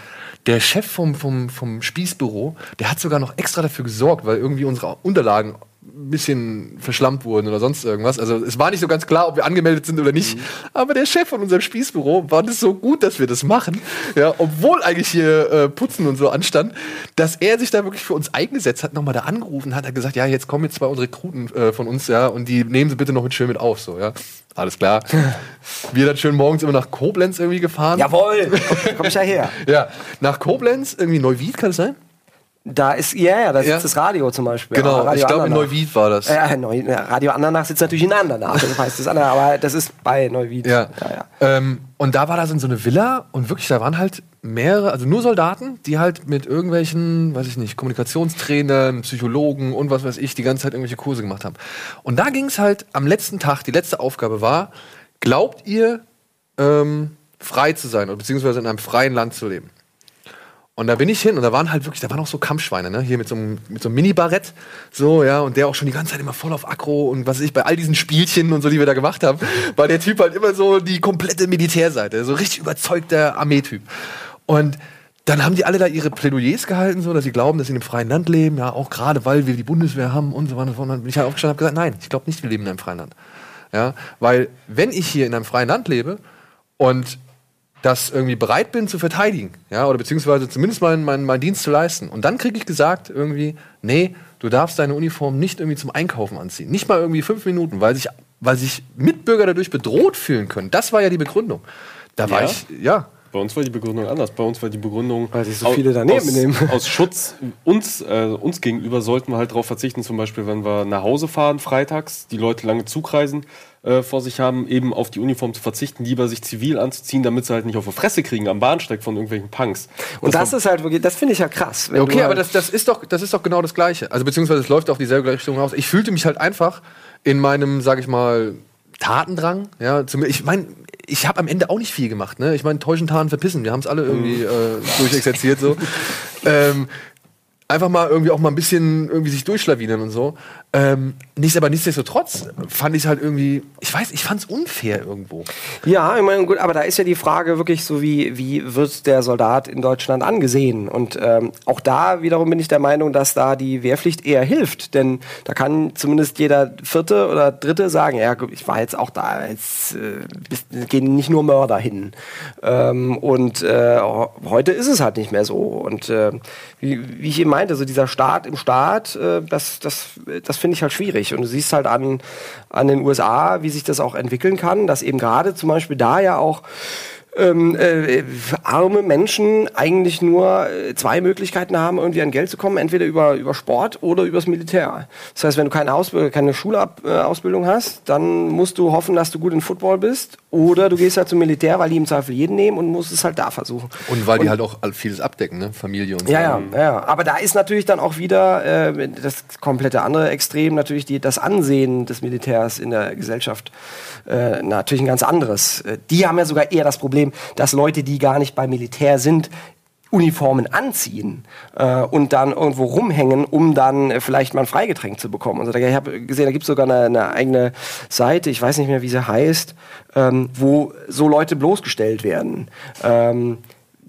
der Chef vom, vom, vom Spießbüro, der hat sogar noch extra dafür gesorgt, weil irgendwie unsere Unterlagen ein bisschen verschlammt wurden oder sonst irgendwas. Also es war nicht so ganz klar, ob wir angemeldet sind oder nicht. Aber der Chef von unserem Spießbüro war das so gut, dass wir das machen. Ja, obwohl eigentlich hier äh, Putzen und so anstand, dass er sich da wirklich für uns eingesetzt hat, nochmal da angerufen hat, hat gesagt, ja, jetzt kommen jetzt zwei unsere Rekruten äh, von uns, ja, und die nehmen sie bitte noch mit schön mit auf, so, ja. Alles klar. wir dann schön morgens immer nach Koblenz irgendwie gefahren. Jawohl, komm ich ja her. Ja, nach Koblenz, irgendwie Neuwied, kann es sein? Da ist, ja, ja, da sitzt Ja. das Radio zum Beispiel. Genau, ich glaube in. Neuwied war das. Ja, Neu, Radio Andernach sitzt natürlich in Andernach, das heißt das andere, aber das ist bei Neuwied. Ja. ja, ja. Ähm, und da war das in so eine Villa und wirklich, da waren halt mehrere, also nur Soldaten, die halt mit irgendwelchen, weiß ich nicht, Kommunikationstrainern, Psychologen und was weiß ich, die ganze Zeit irgendwelche Kurse gemacht haben. Und da ging es halt am letzten Tag, die letzte Aufgabe war, glaubt ihr, ähm, frei zu sein oder beziehungsweise in einem freien Land zu leben? Und da bin ich hin und da waren halt wirklich, da waren auch so Kampfschweine, ne? Hier mit so einem, mit so einem Mini-Barett, so, ja, und der auch schon die ganze Zeit immer voll auf Aggro und was weiß ich, bei all diesen Spielchen und so, die wir da gemacht haben, war der Typ halt immer so die komplette Militärseite, so richtig überzeugter Armeetyp. Und dann haben die alle da ihre Plädoyers gehalten, so, dass sie glauben, dass sie in einem freien Land leben, ja, auch gerade weil wir die Bundeswehr haben und so weiter und dann bin ich halt aufgestanden und habe gesagt, nein, ich glaube nicht, wir leben in einem freien Land. Ja, weil wenn ich hier in einem freien Land lebe und das irgendwie bereit bin zu verteidigen, ja, oder beziehungsweise zumindest meinen mein, mein Dienst zu leisten. Und dann kriege ich gesagt irgendwie, nee, du darfst deine Uniform nicht irgendwie zum Einkaufen anziehen. Nicht mal irgendwie fünf Minuten, weil sich, weil sich Mitbürger dadurch bedroht fühlen können. Das war ja die Begründung. Da war Ja? ich, ja. Bei uns war die Begründung anders. Bei uns war die Begründung, Weil sich so viele daneben aus, nehmen. aus Schutz uns, äh, uns gegenüber sollten wir halt darauf verzichten, zum Beispiel, wenn wir nach Hause fahren freitags, die Leute lange Zugreisen äh, vor sich haben, eben auf die Uniform zu verzichten, lieber sich zivil anzuziehen, damit sie halt nicht auf die Fresse kriegen am Bahnsteig von irgendwelchen Punks. Und das, war- ist halt wirklich, das finde ich ja krass. okay, du aber halt- das, das, ist doch, das ist doch genau das Gleiche. Also beziehungsweise es läuft auf dieselbe Richtung raus. Ich fühlte mich halt einfach in meinem, sag ich mal, Tatendrang. Ja, zum, ich meine, ich habe am Ende auch nicht viel gemacht. Ne? Ich meine, täuschen, Taten, verpissen. Wir haben es alle irgendwie äh, durchexerziert so. ähm, einfach mal irgendwie auch mal ein bisschen irgendwie sich durchschlawinern und so. Ähm, nicht, aber nichtsdestotrotz fand ich halt irgendwie, ich weiß, ich fand es unfair irgendwo. Ja, ich meine, gut, aber da ist ja die Frage wirklich so, wie, wie wird der Soldat in Deutschland angesehen? Und ähm, auch da wiederum bin ich der Meinung, dass da die Wehrpflicht eher hilft. Denn da kann zumindest jeder Vierte oder Dritte sagen, ja, ich war jetzt auch da, jetzt äh, gehen nicht nur Mörder hin. Ähm, und äh, heute ist es halt nicht mehr so. Und äh, wie, wie ich eben meinte, so dieser Staat im Staat, äh, das, das, das finde ich halt schwierig. Und du siehst halt an, an den USA, wie sich das auch entwickeln kann, dass eben gerade zum Beispiel da ja auch ähm, äh, arme Menschen eigentlich nur äh, zwei Möglichkeiten haben, irgendwie an Geld zu kommen, entweder über, über Sport oder übers Militär. Das heißt, wenn du keine, Ausbildung, keine Schulausbildung hast, dann musst du hoffen, dass du gut in Football bist oder du gehst halt zum Militär, weil die im Zweifel jeden nehmen und musst es halt da versuchen. Und weil die halt auch vieles abdecken, ne? Familie und so. Ja, ja, ja. Aber da ist natürlich dann auch wieder äh, das komplette andere Extrem, natürlich die, das Ansehen des Militärs in der Gesellschaft äh, natürlich ein ganz anderes. Äh, Die haben ja sogar eher das Problem, dass Leute, die gar nicht beim Militär sind, Uniformen anziehen äh, und dann irgendwo rumhängen, um dann äh, vielleicht mal ein Freigetränk zu bekommen. Also ich habe gesehen, da gibt es sogar eine, eine eigene Seite, ich weiß nicht mehr, wie sie heißt, ähm, wo so Leute bloßgestellt werden. Ähm,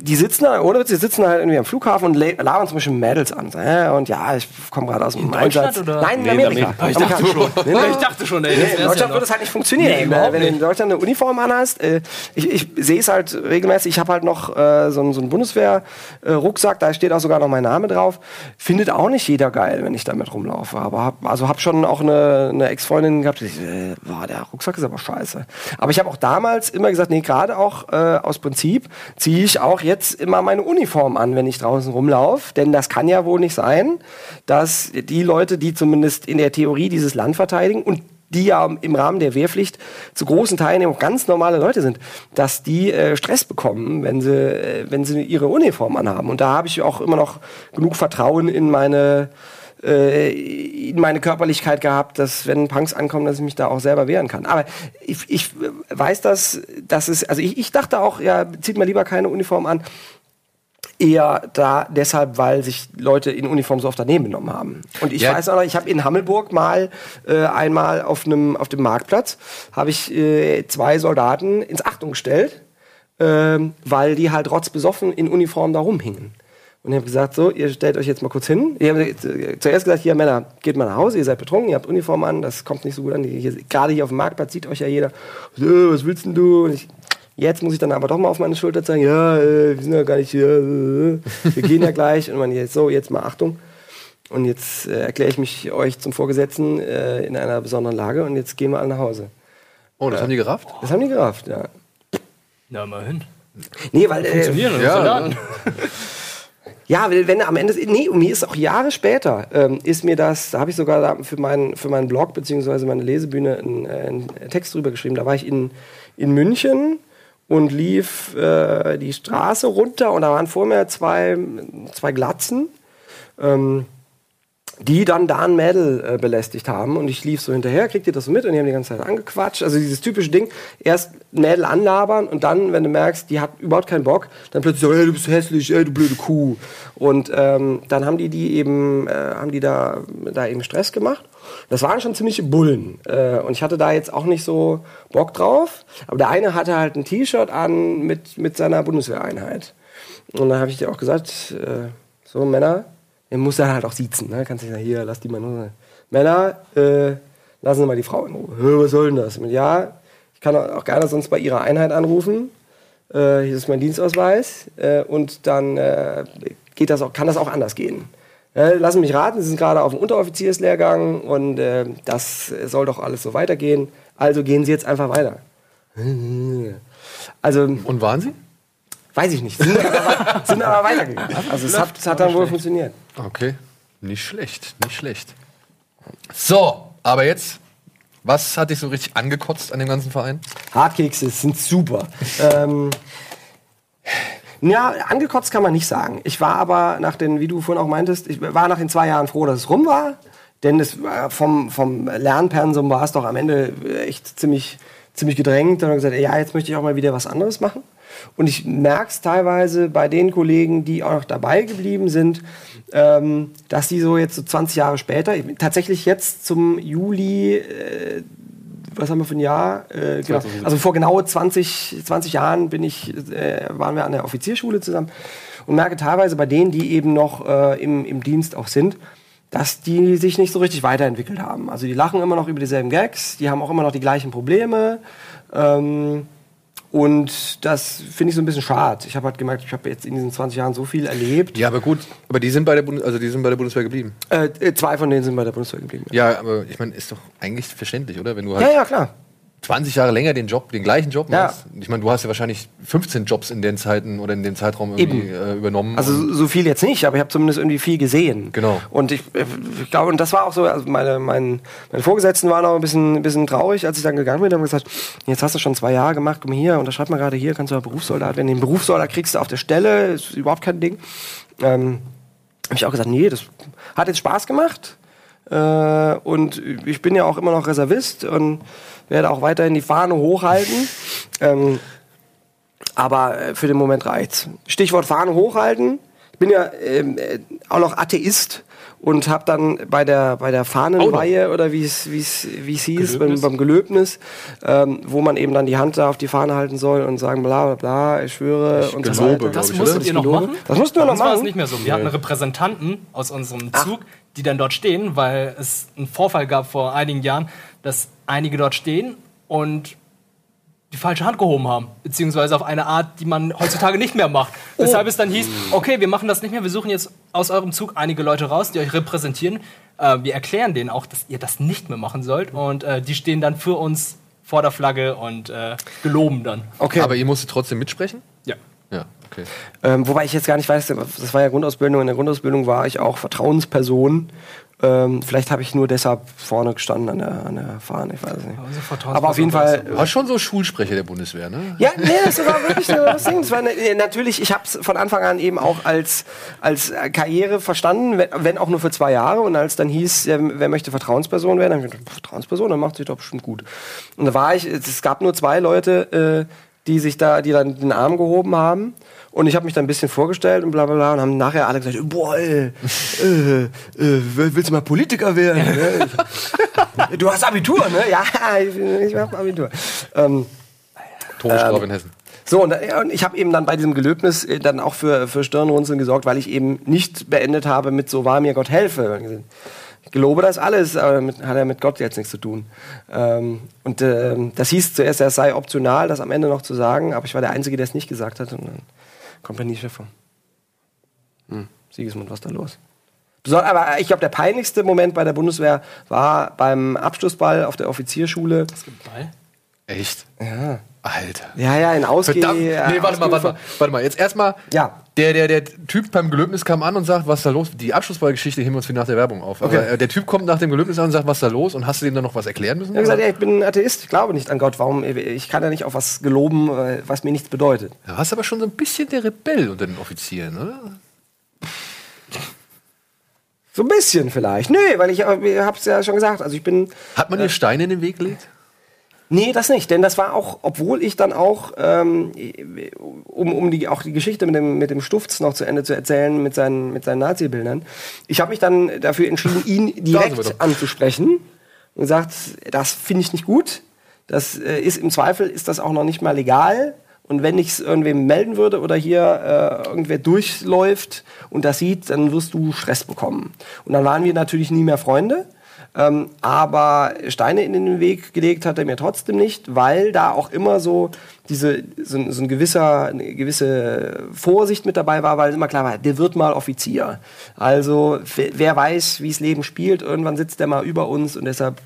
die sitzen da, ohne Witz, die sitzen halt irgendwie am Flughafen und la- labern zum Beispiel Mädels an. Äh, und ja, ich komme gerade aus dem Deutschland Einsatz. oder? Nein, in Nee, in Amerika. Amerika. Ich dachte schon. Nee. Ich dachte schon, ey. Nee, in Deutschland ja würde es halt nicht funktionieren. Nee, wenn du in. Deutschland eine Uniform anhast. Äh, ich ich sehe es halt regelmäßig. Ich habe halt noch äh, so, einen- so einen Bundeswehr-Rucksack, da steht auch sogar noch mein Name drauf. Findet auch nicht jeder geil, wenn ich damit rumlaufe. Aber hab, also habe schon auch eine, eine Ex-Freundin gehabt, die sagt, äh, boah, der Rucksack ist aber scheiße. Aber ich habe auch damals immer gesagt, nee, gerade auch äh, aus Prinzip ziehe ich auch jetzt immer meine Uniform an, wenn ich draußen rumlaufe. Denn das kann ja wohl nicht sein, dass die Leute, die zumindest in der Theorie dieses Land verteidigen und die ja im Rahmen der Wehrpflicht zu großen Teilen auch ganz normale Leute sind, dass die äh, Stress bekommen, wenn sie, äh, wenn sie ihre Uniform anhaben. Und da habe ich auch immer noch genug Vertrauen in meine äh, in meine Körperlichkeit gehabt, dass wenn Punks ankommen, dass ich mich da auch selber wehren kann. Aber ich, ich weiß das, dass es, also ich, ich dachte auch, ja, zieht mir lieber keine Uniform an, eher da deshalb, weil sich Leute in Uniform so oft daneben genommen haben. Und ich Ja. weiß auch noch, ich habe in Hammelburg mal äh, einmal auf einem auf dem Marktplatz habe ich äh, zwei Soldaten ins Achtung gestellt, ähm, weil die halt rotzbesoffen in Uniform da rumhingen. Und ich habe gesagt, so, ihr stellt euch jetzt mal kurz hin. Ich habe zuerst gesagt, hier Männer, geht mal nach Hause, ihr seid betrunken, ihr habt Uniform an, das kommt nicht so gut an. Hier, gerade hier auf dem Marktplatz sieht euch ja jeder. So, was willst denn du? Und ich, Jetzt muss ich dann aber doch mal auf meine Schulter zeigen, ja, äh, wir sind ja gar nicht hier, äh, wir gehen ja gleich. Und man jetzt so, jetzt mal Achtung. Und jetzt äh, erkläre ich mich euch zum Vorgesetzten äh, in einer besonderen Lage und jetzt gehen wir alle nach Hause. Oh, das haben die gerafft? Das haben die gerafft, ja. Na, immerhin. Nee, weil. Äh, Funktionieren, ja. Ja, wenn am Ende, nee, und mir ist auch Jahre später, ähm, ist mir das, da habe ich sogar für meinen, für meinen Blog beziehungsweise meine Lesebühne einen, äh, einen Text drüber geschrieben. Da war ich in, in München und lief äh, die Straße runter und da waren vor mir zwei, zwei Glatzen. Ähm, die dann da ein Mädel äh, belästigt haben und ich lief so hinterher, kriegt ihr das so mit und die haben die ganze Zeit angequatscht. Also dieses typische Ding, erst Mädel anlabern und dann, wenn du merkst, die hat überhaupt keinen Bock, dann plötzlich so, ey, du bist hässlich, ey, du blöde Kuh. Und ähm, dann haben die die eben, äh, haben die da, da eben Stress gemacht. Das waren schon ziemliche Bullen. Äh, und ich hatte da jetzt auch nicht so Bock drauf. Aber der eine hatte halt ein T-Shirt an mit, mit seiner Bundeswehreinheit. Und dann habe ich dir auch gesagt, äh, so Männer, er muss dann halt auch siezen. Ne? Kannst nicht sagen, hier, lass die mal nur. Männer, äh, lassen Sie mal die Frau in Ruhe. Was soll denn das? Ja, ich kann auch gerne sonst bei Ihrer Einheit anrufen. äh, hier ist mein Dienstausweis äh, und dann äh, geht das auch, kann das auch anders gehen. Äh, lassen mich raten, Sie sind gerade auf dem Unteroffizierslehrgang und äh, das soll doch alles so weitergehen. Also gehen Sie jetzt einfach weiter. Also Und waren Sie? Weiß ich nicht. Sind aber, sind aber weitergegangen. Also es hat, es hat dann wohl funktioniert. Okay. Nicht schlecht, nicht schlecht. So, aber jetzt, was hat dich so richtig angekotzt an dem ganzen Verein? Hartkekse sind super. ähm, ja, angekotzt kann man nicht sagen. Ich war aber nach den, wie du vorhin auch meintest, ich war nach den zwei Jahren froh, dass es rum war. Denn es war vom, vom Lernpensum war es doch am Ende echt ziemlich, ziemlich gedrängt. Und dann gesagt, ja, jetzt möchte ich auch mal wieder was anderes machen. Und ich merke es teilweise bei den Kollegen, die auch noch dabei geblieben sind, ähm, dass die so jetzt so 20 Jahre später, tatsächlich jetzt zum Juli äh, was haben wir für ein Jahr? Äh, genau. 2017. Also vor genau 20, 20 Jahren bin ich, äh, waren wir an der Offizierschule zusammen und merke teilweise bei denen, die eben noch äh, im, im Dienst auch sind, dass die sich nicht so richtig weiterentwickelt haben. Also die lachen immer noch über dieselben Gags, die haben auch immer noch die gleichen Probleme. Ähm, und das finde ich so ein bisschen schade. Ich habe halt gemerkt, ich habe jetzt in diesen 20 Jahren so viel erlebt. Ja, aber gut, aber die sind bei der, Bundes also die sind bei der Bundeswehr geblieben. Äh, äh, zwei von denen sind bei der Bundeswehr geblieben. Ja, aber ich meine, ist doch eigentlich verständlich, oder? Wenn du Ja, halt ja, klar. 20 Jahre länger den Job, den gleichen Job Ja. machst. Ich meine, du hast ja wahrscheinlich 15 Jobs in den Zeiten oder in dem Zeitraum irgendwie äh, übernommen. Also so viel jetzt nicht, aber ich habe zumindest irgendwie viel gesehen. Genau. Und ich, äh, ich glaube, und das war auch so, also meine, mein, meine Vorgesetzten waren auch ein bisschen, ein bisschen traurig, als ich dann gegangen bin. Die haben gesagt, jetzt hast du schon zwei Jahre gemacht, komm hier, unterschreib mal gerade hier, kannst du ja Berufssoldat werden. Den Berufssoldat kriegst du auf der Stelle, ist überhaupt kein Ding. Ähm, habe ich auch gesagt, nee, das hat jetzt Spaß gemacht. Äh, und ich bin ja auch immer noch Reservist und werde auch weiterhin die Fahne hochhalten. Ähm, aber äh, für den Moment reicht's. Stichwort Fahne hochhalten. Ich bin ja ähm, äh, auch noch Atheist und habe dann bei der bei der Fahnenweihe oder wie es wie es wie es hieß beim, beim Gelöbnis, ähm, wo man eben dann die Hand da auf die Fahne halten soll und sagen bla bla bla, ich schwöre und so gelobe, weiter. glaub Das ich, musstet ihr noch Gelobe? machen? Das mussten wir noch uns war es machen. nicht mehr so. Wir hatten Repräsentanten aus unserem Zug, die dann dort stehen, weil es einen Vorfall gab vor einigen Jahren, dass einige dort stehen und die falsche Hand gehoben haben. Beziehungsweise auf eine Art, die man heutzutage nicht mehr macht. Weshalb es dann hieß, okay, wir machen das nicht mehr, wir suchen jetzt aus eurem Zug einige Leute raus, die euch repräsentieren. Äh, wir erklären denen auch, dass ihr das nicht mehr machen sollt. Und äh, die stehen dann für uns vor der Flagge und äh, geloben dann. Okay. Aber ihr musstet trotzdem mitsprechen? Ja. Ja, okay. Ähm, wobei ich jetzt gar nicht weiß, das war ja Grundausbildung. In der Grundausbildung war ich auch Vertrauensperson. Ähm, vielleicht habe ich nur deshalb vorne gestanden an der, an der Fahne, ich weiß es nicht. Vertrauensperson Aber auf jeden Fall. War schon so Schulsprecher der Bundeswehr, ne? Ja, nee, das war wirklich so das Ding. Das war ne, natürlich, ich habe es von Anfang an eben auch als, als äh, Karriere verstanden, wenn, wenn auch nur für zwei Jahre. Und als dann hieß, ja, wer möchte Vertrauensperson werden, dann hab ich gedacht, Vertrauensperson, dann macht sich doch bestimmt gut. Und da war ich, es gab nur zwei Leute, äh, die sich da, die dann den Arm gehoben haben. Und ich habe mich dann ein bisschen vorgestellt und bla bla bla und haben nachher alle gesagt, boah, ey, äh, äh, willst du mal Politiker werden? ne? Du hast Abitur, ne? Ja, ich, ich habe Abitur. Ähm, Todesstrafe in Hessen. so, und, äh, und ich habe eben dann bei diesem Gelöbnis äh, dann auch für, für Stirnrunzeln gesorgt, weil ich eben nicht beendet habe mit so wahr mir Gott helfe. Ich gelobe das alles, aber mit, hat ja mit Gott jetzt nichts zu tun. Ähm, und ähm, das hieß zuerst, es sei optional, das am Ende noch zu sagen, aber ich war der Einzige, der es nicht gesagt hat. Und dann Kompaniechef. Hm, Siegesmund, was ist da los? Aber ich glaube, der peinlichste Moment bei der Bundeswehr war beim Abschlussball auf der Offizierschule. Ball. Echt? Ja, Alter. ja, ja in Ausgeh... Verdammt. Nee, äh, warte mal, warte mal. Warte mal. Jetzt erstmal. Ja. Der, der, der Typ beim Gelöbnis kam an und sagt, was ist da los? Die Abschlussballgeschichte heben wir uns für nach der Werbung auf. Aber Okay. äh, der Typ kommt nach dem Gelöbnis an und sagt, was ist da los? Und hast du dem dann noch was erklären müssen? Ich habe gesagt, ja, ich bin ein Atheist, ich glaube nicht an Gott. Warum? Ich kann ja nicht auf was geloben, äh, was mir nichts bedeutet. Du warst aber schon so ein bisschen der Rebell unter den Offizieren, oder? So ein bisschen vielleicht. Nö, weil ich, äh, ich hab's ja schon gesagt. Also ich bin. Hat man dir Steine in den Weg gelegt? Nee, das nicht. Denn das war auch, obwohl ich dann auch, ähm, um, um die, auch die Geschichte mit dem, mit dem Stufz noch zu Ende zu erzählen, mit seinen, mit seinen Nazi-Bildern. Ich habe mich dann dafür entschieden, ihn direkt anzusprechen und gesagt, das finde ich nicht gut. Das äh, ist im Zweifel ist das auch noch nicht mal legal. Und wenn ich es irgendwem melden würde oder hier äh, irgendwer durchläuft und das sieht, dann wirst du Stress bekommen. Und dann waren wir natürlich nie mehr Freunde. Ähm, aber Steine in den Weg gelegt hat er mir trotzdem nicht, weil da auch immer so diese so, so ein gewisser eine gewisse Vorsicht mit dabei war, weil immer klar war, der wird mal Offizier. Also wer, weiß, wie das Leben spielt, irgendwann sitzt der mal über uns und deshalb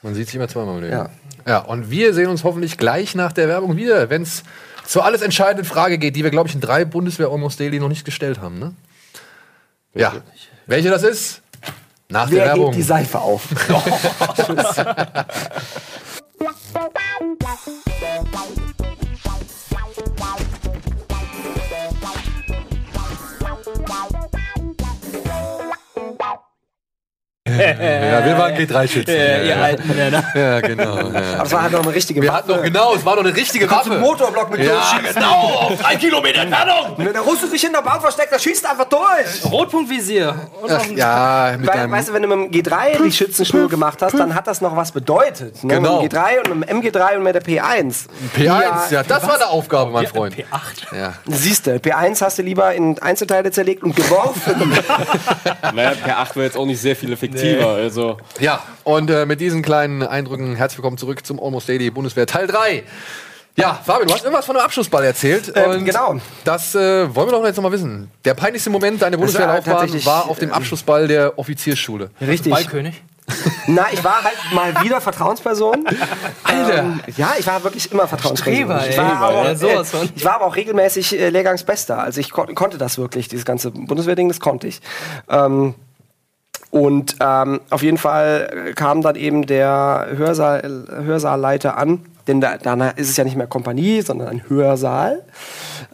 Man sieht sich immer zweimal im Leben. Ja. ja, und wir sehen uns hoffentlich gleich nach der Werbung wieder, wenn es zur alles entscheidenden Frage geht, die wir, glaube ich, in drei Bundeswehr Almost Daily noch nicht gestellt haben. Ne? Ja. Welche das ist? Nach der wer Werbung. hebt die Seife auf? ja, wir waren G3-Schützen. Äh, ihr alten Männer. Ja, genau. Ja. Aber es war halt noch eine richtige Wir hatten doch, genau, es war doch eine richtige Waffe. Motorblock mit Ja, genau, auf drei Kilometer Entfernung. Wenn der Russe sich hinter Baum versteckt, der schießt einfach durch. Rotpunktvisier. Und Ach, ja, mit Weil, weißt du, wenn du mit dem G3 die Schützenschnur gemacht hast, dann hat das noch was bedeutet. Ne? Genau. Mit dem G3 und mit dem MG3 und mit der P1. P1, ja, das war eine Aufgabe, mein Freund. P8. Ja. Siehst du, P1 hast du lieber in Einzelteile zerlegt und geworfen. Naja, per 8 wäre jetzt auch nicht sehr viel effektiver. Also, Ja, und äh, mit diesen kleinen Eindrücken herzlich willkommen zurück zum Almost Daily Bundeswehr Teil 3. Ja, Fabian, du hast irgendwas von einem Abschlussball erzählt. Ähm, und genau. Das äh, wollen wir doch jetzt noch mal wissen. Der peinlichste Moment deiner Bundeswehrlaufbahn tatsächlich, war auf dem Abschlussball der Offiziersschule. Richtig. Ballkönig. Na, ich war halt mal wieder Vertrauensperson. Alter. Ähm, ja, ich war wirklich immer Vertrauensperson. Streber, ich, war aber, Ja, sowas äh, von. ich war aber auch regelmäßig äh, Lehrgangsbester. Also ich kon konnte das wirklich, dieses ganze Bundeswehrding, das konnte ich. Ähm, und ähm, auf jeden Fall kam dann eben der Hörsaal, Hörsaalleiter an, denn da, danach ist es ja nicht mehr Kompanie, sondern ein Hörsaal.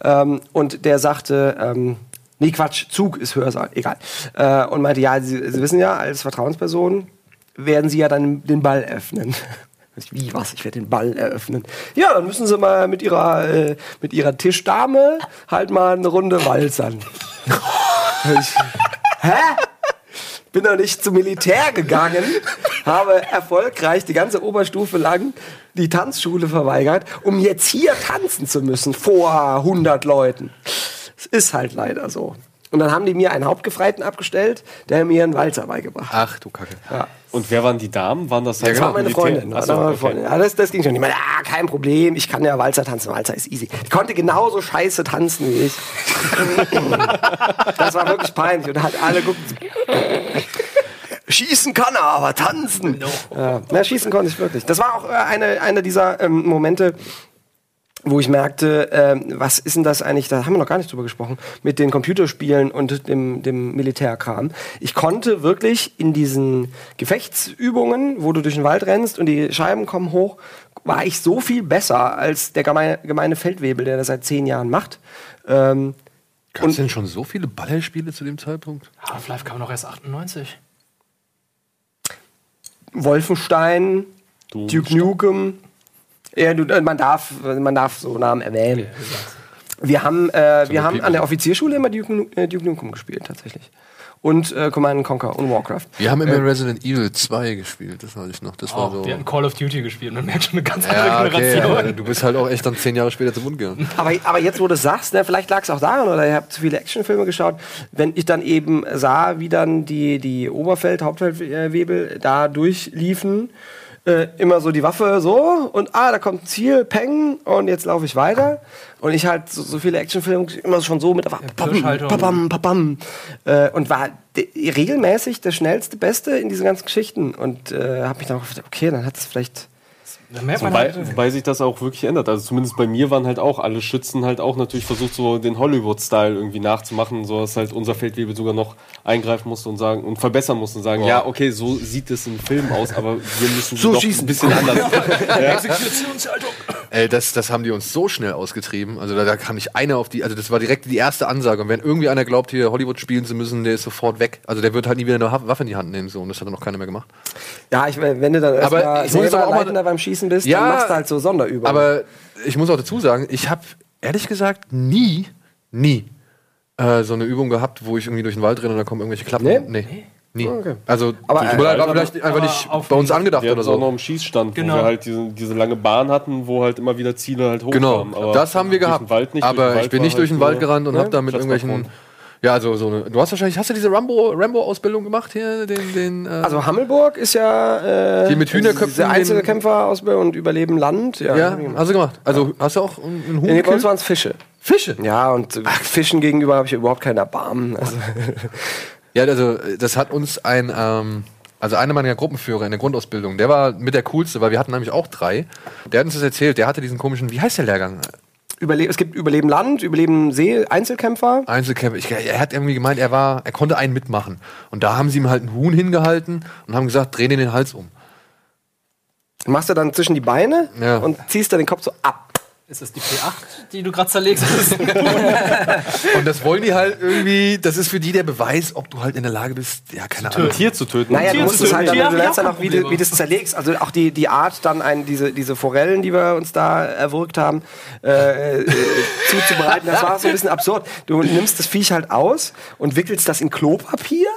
Ähm, und der sagte, ähm, nee Quatsch, Zug ist Hörsaal, egal. Äh, und meinte, ja, Sie, Sie wissen ja, als Vertrauensperson werden Sie ja dann den Ball öffnen. Wie was? Ich werde den Ball eröffnen. Ja, dann müssen Sie mal mit Ihrer äh, mit Ihrer Tischdame halt mal eine Runde walzern. ich, hä? Bin noch nicht zum Militär gegangen, habe erfolgreich die ganze Oberstufe lang die Tanzschule verweigert, um jetzt hier tanzen zu müssen vor 100 Leuten. Es ist halt leider so. Und dann haben die mir einen Hauptgefreiten abgestellt, der mir einen Walzer beigebracht hat. Ach du Kacke. Ja. und wer waren die Damen? Waren das Das genau. war meine? Freundin. Das, war meine okay. Freundin. Ja, das, das ging schon. Ich meine, ah, kein Problem, ich kann ja Walzer tanzen. Walzer ist easy. Die konnte genauso scheiße tanzen wie ich. das war wirklich peinlich. Und halt alle gucken. Schießen kann er, aber tanzen. Ja, na, schießen konnte ich wirklich. Das war auch äh, eine, eine dieser ähm, Momente, wo ich merkte, ähm, was ist denn das eigentlich, da haben wir noch gar nicht drüber gesprochen, mit den Computerspielen und dem, dem Militärkram. Ich konnte wirklich in diesen Gefechtsübungen, wo du durch den Wald rennst und die Scheiben kommen hoch, war ich so viel besser als der gemeine, gemeine Feldwebel, der das seit zehn Jahren macht. Ähm, Gab es denn schon so viele Ballerspiele zu dem Zeitpunkt? Half-Life kam noch erst 98. Wolfenstein, Du- Duke Nukem. Ja, du, äh, man, darf, man darf so Namen erwähnen. Wir haben, äh, wir haben an der Offizierschule immer Duke, Nu- äh, Duke Nukem gespielt, tatsächlich. Und äh, Command Conquer und Warcraft. Wir haben immer Resident Evil 2 gespielt, das weiß ich noch. Das war Oh, so. die hatten Call of Duty gespielt. Man merkt schon eine ganz Ja, andere okay, Generation. ja, du bist halt auch echt dann zehn Jahre später zum Mund gegangen. Aber, aber jetzt, wo du es sagst, ne, vielleicht lag es auch daran, oder ihr habt zu viele Actionfilme geschaut, wenn ich dann eben sah, wie dann die, die Oberfeld-, Hauptfeldwebel da durchliefen, äh, immer so die Waffe so und ah, da kommt ein Ziel, Peng, und jetzt laufe ich weiter. Und ich halt so, so viele Actionfilme immer schon so mit der Waffe, Pirschhaltung. papam, papam, äh, und war regelmäßig der schnellste Beste in diesen ganzen Geschichten. Und äh, habe mich dann auch gedacht, okay, dann hat es vielleicht Wobei, halt, wobei sich das auch wirklich ändert. Also zumindest bei mir waren halt auch alle Schützen halt auch natürlich versucht, so den Hollywood-Style irgendwie nachzumachen, so dass halt unser Feldwebel sogar noch eingreifen musste und sagen und verbessern musste und sagen, Boah. ja, okay, so sieht es im Film aus, aber wir müssen So doch schießen. ein bisschen anders. Ey, das, das haben die uns so schnell ausgetrieben. Also da, da kam nicht einer auf die, also das war direkt die erste Ansage. Und wenn irgendwie einer glaubt, hier Hollywood spielen zu müssen, der ist sofort weg. Also der wird halt nie wieder eine Waffe in die Hand nehmen. So. Und das hat dann noch keiner mehr gemacht. Ja, ich, wenn du dann Aber erstmal ich muss aber auch mal- beim Schießen bist, Ja, dann machst du halt so Sonderübungen. Aber ich muss auch dazu sagen, ich habe ehrlich gesagt nie, nie äh, so eine Übung gehabt, wo ich irgendwie durch den Wald renne und da kommen irgendwelche Klappen. Nee? Nee. Nie. Okay. Also, Aber, äh, war aber- vielleicht einfach nicht auf bei uns angedacht Wir oder es auch noch so. im Schießstand, Genau. wo wir halt diese, diese lange Bahn hatten, wo halt immer wieder Ziele halt Genau, hochkamen. Aber das haben wir gehabt. aber ich bin nicht durch den halt Wald gerannt und ne, habe da mit irgendwelchen Ja, also so eine, du hast wahrscheinlich, hast du diese Rambo, Rambo-Ausbildung gemacht hier? Den, den, äh, Also Hammelburg ist ja äh, Die mit Hühnerköpfen diese Einzelkämpferausbildung und Überleben Land. Ja, ja, hast du gemacht. Also hast du auch einen Huhn Nee, bei uns waren es Fische. Fische? Ja, und äh, Fischen gegenüber habe ich überhaupt keinen Erbarmen. Also, Ja, also das hat uns ein, ähm, also einer meiner Gruppenführer in der Grundausbildung, der war mit der coolste, weil wir hatten nämlich auch drei. Der hat uns das erzählt, der hatte diesen komischen, wie heißt der Lehrgang? Überle es gibt Überleben Land, Überleben See, Einzelkämpfer. Einzelkämpfer. Ich, er hat irgendwie gemeint, er war, er konnte einen mitmachen. Und da haben sie ihm halt ein Huhn hingehalten und haben gesagt, dreh den den Hals um. Machst du dann zwischen die Beine Ja. und ziehst dann den Kopf so ab. Ist das die P8, die du gerade zerlegst? Und das wollen die halt irgendwie, das ist für die der Beweis, ob du halt in der Lage bist, ja, keine Ein Ahnung. Tier zu töten. Naja, du musst es halt dann, du lernst ja, dann auch, wie du, wie du es zerlegst. Also auch die, die Art, dann ein, diese, diese Forellen, die wir uns da erwürgt haben, äh, äh, zuzubereiten, das war so ein bisschen absurd. Du nimmst das Viech halt aus und wickelst das in Klopapier,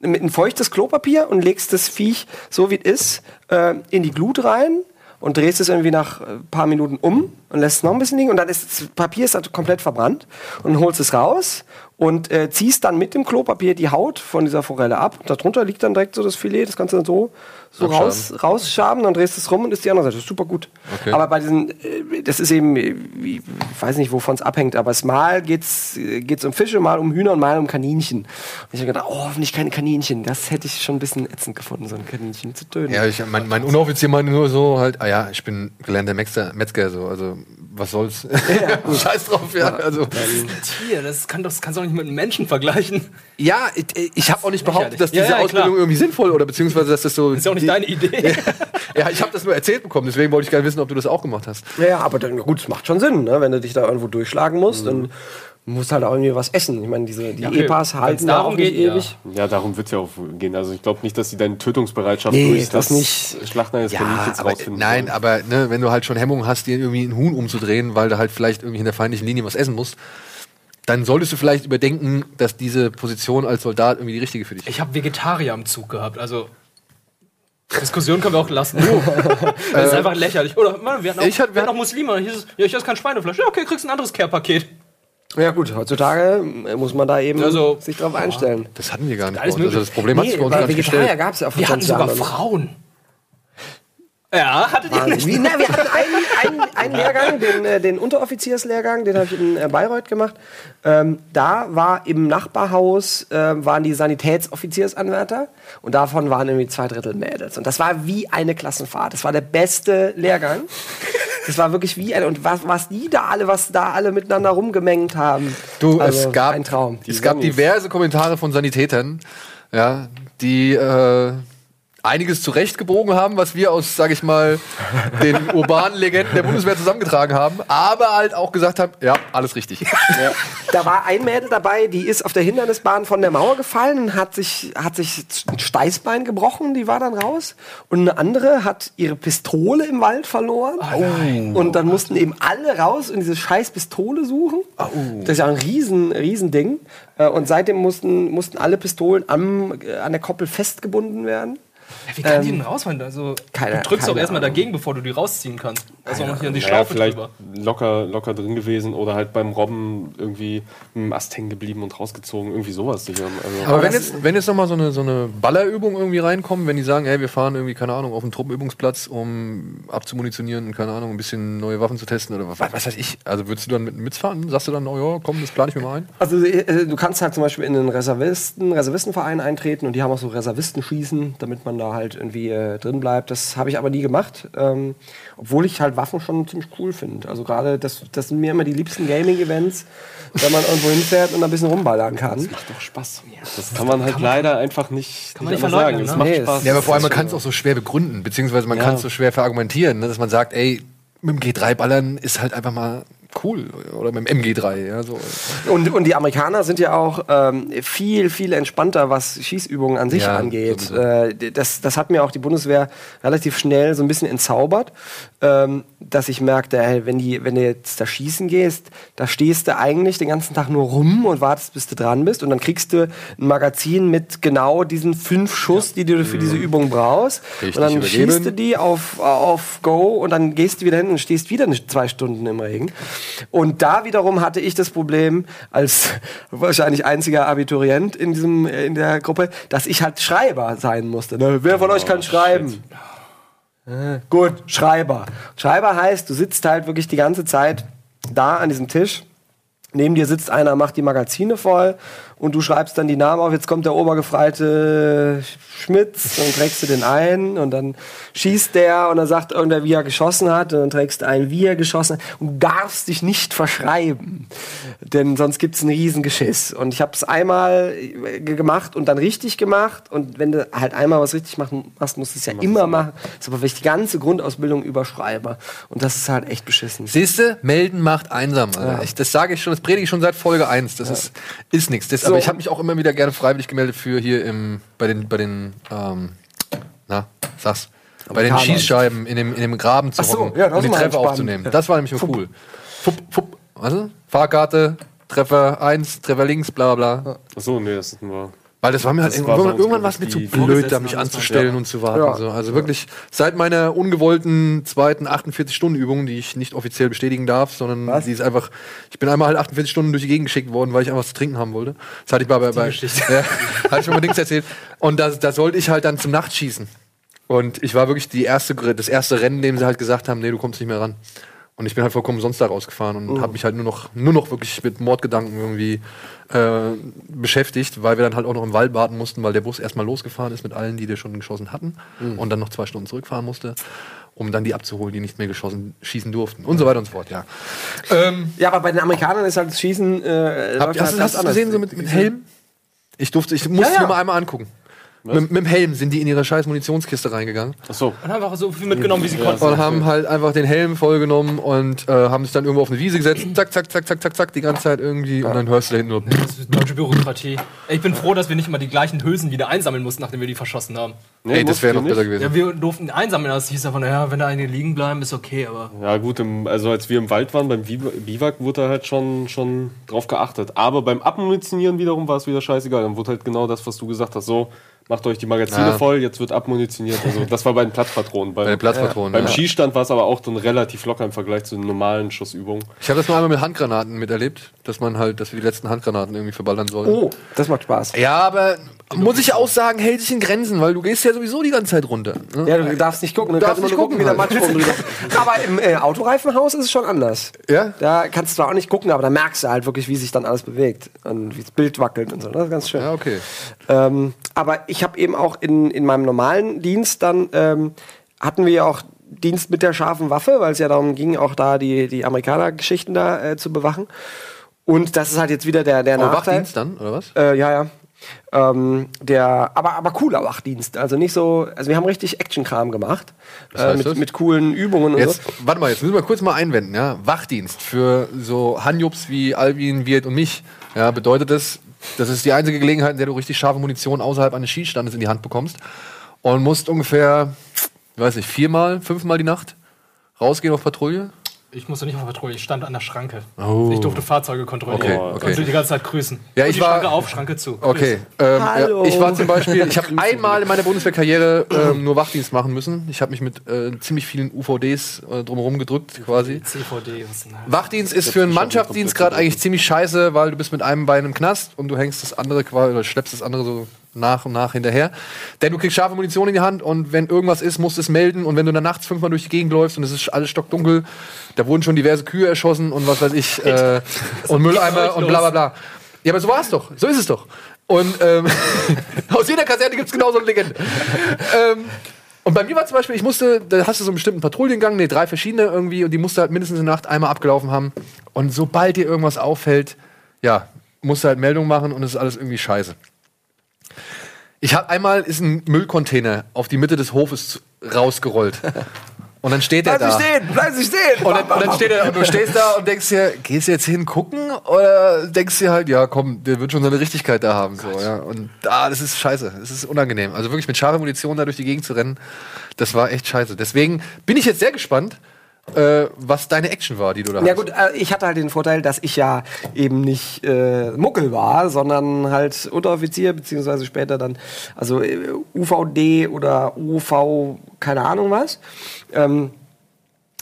mit ein feuchtes Klopapier und legst das Viech, so wie es ist, äh, in die Glut rein und drehst es irgendwie nach ein paar Minuten um und lässt es noch ein bisschen liegen und dann ist das Papier ist halt komplett verbrannt und holst es raus und äh, ziehst dann mit dem Klopapier die Haut von dieser Forelle ab. Und darunter liegt dann direkt so das Filet, das du dann so, so Abschaben. raus, rausschaben, dann drehst du es rum und ist die andere Seite. Das ist super gut. Okay. Aber bei diesen, äh, das ist eben, äh, ich weiß nicht, wovon es abhängt, aber es mal geht's, äh, geht's um Fische, mal um Hühner und mal um Kaninchen. Und ich habe gedacht, oh, hoffentlich keine Kaninchen. Das hätte ich schon ein bisschen ätzend gefunden, so ein Kaninchen zu töten. Ja, ich, mein, mein Unoffizier meinte nur so halt, ah ja, ich bin gelernter Metzger, Metzger so, also was soll's. Scheiß drauf, ja. Also, Tier, das, kann doch, das kannst du doch nicht mit einem Menschen vergleichen. ja, ich, ich habe auch nicht behauptet, dass Ja, diese ja. Ausbildung irgendwie sinnvoll oder beziehungsweise dass das so. Ist ja auch nicht die, deine Idee. Ja, ich habe das nur erzählt bekommen, deswegen wollte ich gerne wissen, ob du das auch gemacht hast. Ja, ja, aber dann, gut, es macht schon Sinn, ne? wenn du dich da irgendwo durchschlagen musst, dann musst du halt auch irgendwie was essen. Ich meine, diese, die okay. EPAs Wenn's halten da darum auch nicht geht, ja. ewig. Ja, darum wird es ja auch gehen. Also ich glaube nicht, dass sie deine Tötungsbereitschaft Nee, durch das das, nicht. Schlachten eines Kaninchens aber, rausfinden nein, sollen. aber ne, wenn du halt schon Hemmungen hast, dir irgendwie ein Huhn umzudrehen, weil du halt vielleicht irgendwie in der feindlichen Linie was essen musst, dann solltest du vielleicht überdenken, dass diese Position als Soldat irgendwie die richtige für dich ist. Ich habe Vegetarier am Zug gehabt, also. Diskussion können wir auch lassen. das ist einfach lächerlich. Oder man, wir hatten auch, Ich hatte- wir hatten auch Muslime. Hieß es, ja, ich esse kein Schweinefleisch. Ja, okay, kriegst ein anderes Care-Paket. Ja gut, heutzutage muss man da eben Also, sich drauf einstellen. Das hatten wir gar nicht. Uns. Also das Problem hat sich bei uns gar nicht Vegetarier gestellt. gab es ja Wir hatten 20 sogar. Frauen. Ja, hattet ihr nicht? Wie, na, wir hatten einen, einen, einen Lehrgang, den, äh, den Unteroffizierslehrgang, den habe ich in äh, Bayreuth gemacht. Ähm, da war im Nachbarhaus äh, waren die Sanitätsoffiziersanwärter und davon waren irgendwie zwei Drittel Mädels. Und das war wie eine Klassenfahrt. Das war der beste Lehrgang. Das war wirklich wie eine. Und was, was die da alle, was da alle miteinander rumgemengt haben. Du, Also, es gab, ein Traum. es gab diverse Kommentare von Sanitätern, ja, die äh, einiges zurechtgebogen haben, was wir aus, sag ich mal, den urbanen Legenden der Bundeswehr zusammengetragen haben, aber halt auch gesagt haben, ja, alles richtig. Da war ein Mädel dabei, die ist auf der Hindernisbahn von der Mauer gefallen und hat sich, hat sich ein Steißbein gebrochen, die war dann raus. Und eine andere hat ihre Pistole im Wald verloren. und dann mussten eben alle raus und diese scheiß Pistole suchen. Das ist ja ein riesen, riesen Ding. Äh, Und seitdem mussten, mussten alle Pistolen am, äh, an der Koppel festgebunden werden. Ja, wie kann die denn rausfallen? Also, keine- du drückst doch erstmal Ahnung. dagegen, bevor du die rausziehen kannst. Also noch hier an die Naja, Schlaufe vielleicht drüber. locker, locker drin gewesen oder halt beim Robben irgendwie im Ast hängen geblieben und rausgezogen. Irgendwie sowas sicher. Also, Aber wenn jetzt, wenn jetzt nochmal so eine, so eine Ballerübung irgendwie reinkommt, wenn die sagen, ey, wir fahren irgendwie, keine Ahnung, auf einen Truppenübungsplatz, um abzumunitionieren und keine Ahnung, ein bisschen neue Waffen zu testen oder was, was weiß ich. Also würdest du dann mit mitfahren? Sagst du dann, oh ja, komm, das plane ich mir mal ein? Also äh, du kannst halt zum Beispiel in einen Reservisten, Reservistenverein eintreten und die haben auch so Reservistenschießen, damit man da halt irgendwie äh, drin bleibt. Das habe ich aber nie gemacht, ähm, obwohl ich halt Waffen schon ziemlich cool finde. Also gerade das, das sind mir immer die liebsten Gaming-Events, wenn man irgendwo hinfährt und ein bisschen rumballern kann. macht doch Spaß. Das kann man halt leider einfach nicht, Kann man nicht sagen. ne? macht Nee, Spaß. Ja, aber vor allem, man kann es auch so schwer begründen, beziehungsweise man kann es so schwer verargumentieren, ne, dass man sagt, ey, mit dem G3-Ballern ist halt einfach mal cool. Oder mit dem MG3, ja, so. Und, und die Amerikaner sind ja auch ähm, viel, viel entspannter, was Schießübungen an sich Ja, angeht. Äh, das, das hat mir auch die Bundeswehr relativ schnell so ein bisschen entzaubert, ähm, dass ich merkte, hey, wenn, die, wenn du jetzt da schießen gehst, da stehst du eigentlich den ganzen Tag nur rum und wartest, bis du dran bist. Und dann kriegst du ein Magazin mit genau diesen fünf Schuss, die du für diese Übung brauchst. Richtig und dann übergeben. schießt du die auf, auf Go und dann gehst du wieder hin und stehst wieder zwei Stunden im Regen. Und da wiederum hatte ich das Problem, als wahrscheinlich einziger Abiturient in, diesem, äh, in der Gruppe, dass ich halt Schreiber sein musste. Ne? Wer von euch kann schreiben? Gut, Schreiber. Schreiber heißt, du sitzt halt wirklich die ganze Zeit da an diesem Tisch. Neben dir sitzt einer, macht die Magazine voll und du schreibst dann die Namen auf. Jetzt kommt der Obergefreite Schmitz, dann trägst du den ein und dann schießt der und dann sagt irgendwer, wie er geschossen hat und dann trägst du ein, wie er geschossen hat und du darfst dich nicht verschreiben, denn sonst gibt's einen riesen Geschiss. Und ich habe es einmal gemacht und dann richtig gemacht und wenn du halt einmal was richtig machen, machst, musst du es ja immer machen. Das ist aber wirklich die ganze Grundausbildung über Schreiber und das ist halt echt beschissen. Siehste, melden macht einsam. Ja. Ich, das sage ich schon, das predige ich schon seit Folge 1. Das ist, ist nichts. Aber So. ich habe mich auch immer wieder gerne freiwillig gemeldet für hier im, bei den, bei den, ähm, na, sag's, bei den. Schießscheiben in dem, in dem Graben zu Ach so, hocken ja, das und die ist Treffer entspannt. aufzunehmen. Das war nämlich cool. Fupp, fupp, was? Fahrkarte, Treffer 1, Treffer links, bla bla bla. Achso, nee, das hatten wir. Weil das war mir halt Das war irgendwann, irgendwann war es mir zu blöd, da mich anzustellen mal- und zu warten. Ja. So. Also wirklich, seit meiner ungewollten zweiten 48-Stunden-Übung, die ich nicht offiziell bestätigen darf, sondern Was? die ist einfach, ich bin einmal halt 48 Stunden durch die Gegend geschickt worden, weil ich einfach was zu trinken haben wollte. Das hatte ich bei, bei, bei ja, hatte ich mir mal Dings erzählt. Und da, da sollte ich halt dann zum Nachtschießen. Und ich war wirklich die erste, das erste Rennen, in dem sie halt gesagt haben, nee, du kommst nicht mehr ran. Und ich bin halt vollkommen sonst da rausgefahren und habe mich halt nur noch, nur noch wirklich mit Mordgedanken irgendwie äh, beschäftigt, weil wir dann halt auch noch im Wald warten mussten, weil der Bus erstmal losgefahren ist mit allen, die wir schon geschossen hatten und dann noch zwei Stunden zurückfahren musste, um dann die abzuholen, die nicht mehr geschossen schießen durften und so weiter und so fort, ja. Ähm, Ja, aber bei den Amerikanern ist halt das Schießen. Äh, hast, halt du- hast du es gesehen, so mit, mit Helm? Ich durfte, ich musste Ja, ja. mir mal einmal angucken. Mit, mit dem Helm sind die in ihre scheiß Munitionskiste reingegangen Achso. Und haben einfach so viel mitgenommen, wie sie konnten. und haben halt einfach den Helm vollgenommen und äh, haben sich dann irgendwo auf eine Wiese gesetzt, zack, zack, zack, zack, zack, zack, die ganze Zeit irgendwie und dann hörst du da hinten nur. Das ist deutsche Bürokratie. Ey, Ich bin froh, dass wir nicht mal die gleichen Hülsen wieder einsammeln mussten, nachdem wir die verschossen haben. Nee, Ey, das wäre noch nicht. besser gewesen. Ja, wir durften einsammeln, das hieß davon, ja, wenn da einige liegen bleiben, ist okay, aber. Ja, gut, im, also als wir im Wald waren, beim Biwa- Biwak, wurde da halt schon, schon drauf geachtet. Aber beim Abmunitionieren wiederum war es wieder scheißegal. Dann wurde halt genau das, was du gesagt hast, so, macht euch die Magazine Ja. voll, jetzt wird abmunitioniert. Also das war bei den Platzpatronen. Beim, Bei den Platzpatronen, beim ja. Schießstand war es aber auch dann relativ locker im Vergleich zu den normalen Schussübungen. Ich habe das nur einmal mit Handgranaten miterlebt, dass man halt, dass wir die letzten Handgranaten irgendwie verballern sollen. Oh, das macht Spaß. Ja, aber muss ich auch sagen, hält sich in Grenzen, weil du gehst ja sowieso die ganze Zeit runter. Ne? Ja, du darfst nicht gucken, du Darfst nicht gucken, wie der gucken Matsch drüber. Aber im äh, Autoreifenhaus ist es schon anders. Ja? Da kannst du zwar auch nicht gucken, aber da merkst du halt wirklich, wie sich dann alles bewegt und wie das Bild wackelt und so. Das ist ganz schön. Ja, okay. Ähm, aber ich habe eben auch in, in meinem normalen Dienst dann ähm, hatten wir ja auch Dienst mit der scharfen Waffe, weil es ja darum ging, auch da die, die Amerikaner-Geschichten da äh, zu bewachen. Und das ist halt jetzt wieder der, der Aber Nachteil. Wachdienst dann, oder was? Äh, ja, ja. Ähm, der, aber, aber cooler Wachdienst. Also nicht so, also wir haben richtig Action-Kram gemacht. Äh, mit, das? mit coolen Übungen und Jetzt, so. warte mal, jetzt müssen wir kurz mal einwenden, ja. Wachdienst für so Hanjubs wie Albin, Wirt und mich, ja, bedeutet das, das ist die einzige Gelegenheit, in der du richtig scharfe Munition außerhalb eines Schießstandes in die Hand bekommst und musst ungefähr, ich weiß nicht, viermal, fünfmal die Nacht rausgehen auf Patrouille. Ich musste nicht auf Patrouille, ich stand an der Schranke. Oh. Ich durfte Fahrzeuge kontrollieren. Okay, okay. Und die ganze Zeit grüßen. Ja, Und ich die war- Schranke auf, Schranke zu. Okay. Ähm, Hallo. Ja, ich war zum Beispiel, ich habe einmal in meiner Bundeswehrkarriere ähm, nur Wachdienst machen müssen. Ich habe mich mit äh, ziemlich vielen UVDs äh, drumherum gedrückt, quasi. CVD, was denn? Wachdienst ist für einen Mannschaftsdienst gerade eigentlich ziemlich scheiße, weil du bist mit einem Bein im Knast und du hängst das andere quasi oder schleppst das andere so nach und nach hinterher. Denn du kriegst scharfe Munition in die Hand und wenn irgendwas ist, musst du es melden. Und wenn du dann nachts fünfmal durch die Gegend läufst und es ist alles stockdunkel, da wurden schon diverse Kühe erschossen und was weiß ich, äh, und Mülleimer und bla bla bla. Ja, aber so war es doch. So ist es doch. Und ähm, aus jeder Kaserne gibt es genau so eine Legende. ähm, und bei mir war zum Beispiel, ich musste, da hast du so einen bestimmten Patrouillengang, nee, drei verschiedene irgendwie, und die musste halt mindestens eine Nacht einmal abgelaufen haben. Und sobald dir irgendwas auffällt, ja, musst du halt Meldung machen und es ist alles irgendwie scheiße. Ich habe einmal ist ein Müllcontainer auf die Mitte des Hofes rausgerollt. Und dann steht er Bleib da. Sie stehen, bleib stehen! Und dann, und dann steht er, und du stehst da und denkst dir, gehst du jetzt hin gucken oder denkst dir halt, ja komm, der wird schon seine Richtigkeit da haben. So, ja. Und da, das ist scheiße, das ist unangenehm. Also wirklich mit scharfer Munition da durch die Gegend zu rennen, das war echt scheiße. Deswegen bin ich jetzt sehr gespannt, äh, was deine Action war, die du da Ja hast. gut, äh, ich hatte halt den Vorteil, dass ich ja eben nicht äh, Muckel war, sondern halt Unteroffizier, beziehungsweise später dann, also äh, UVD oder UV, keine Ahnung was. Ähm,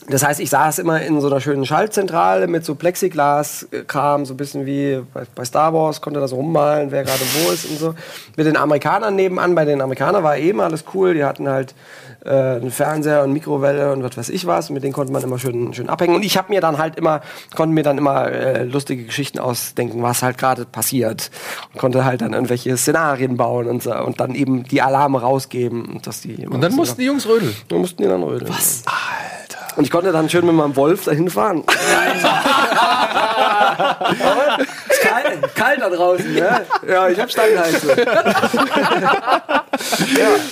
Das heißt, ich saß immer in so einer schönen Schaltzentrale mit so Plexiglas-Kram, so ein bisschen wie bei, Star Wars, konnte da so rummalen, wer gerade wo ist und so. Mit den Amerikanern nebenan, bei den Amerikanern war eben alles cool, die hatten halt äh, einen Fernseher und Mikrowelle und was weiß ich was, mit denen konnte man immer schön, schön abhängen. Und ich habe mir dann halt immer, konnte mir dann immer äh, lustige Geschichten ausdenken, was halt gerade passiert. Und konnte halt dann irgendwelche Szenarien bauen und, so, und dann eben die Alarme rausgeben. Und, dass die Und dann mussten die Jungs rödeln. dann mussten die dann rödeln. Was? Alter. Und ich konnte dann schön mit meinem Wolf dahin fahren. ist kalt, kalt da draußen, ne? Ja, ich hab Standheizung. ja,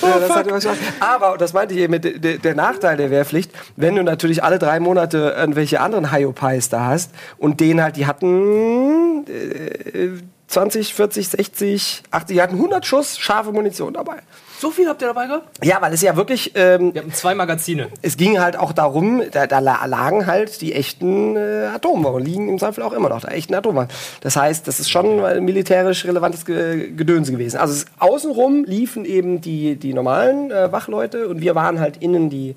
ja, das hat immer Spaß. Aber, das meinte ich eben, mit de- de- der Nachteil der Wehrpflicht, wenn du natürlich alle drei Monate irgendwelche anderen Hyopies da hast und denen halt, die hatten äh, 20, 40, 60, 80, die hatten 100 Schuss scharfe Munition dabei. So viel habt ihr dabei gehabt? Ja, weil es ja wirklich, ähm, Wir hatten zwei Magazine. es ging halt auch darum, da, da la- lagen halt die echten äh, Atomwaffen, liegen im Zweifel auch immer noch, da echten Atomwaffen. Das heißt, das ist schon ein militärisch relevantes Ge Gedöns gewesen. Also es, außenrum liefen eben die, die normalen äh, Wachleute und wir waren halt innen die,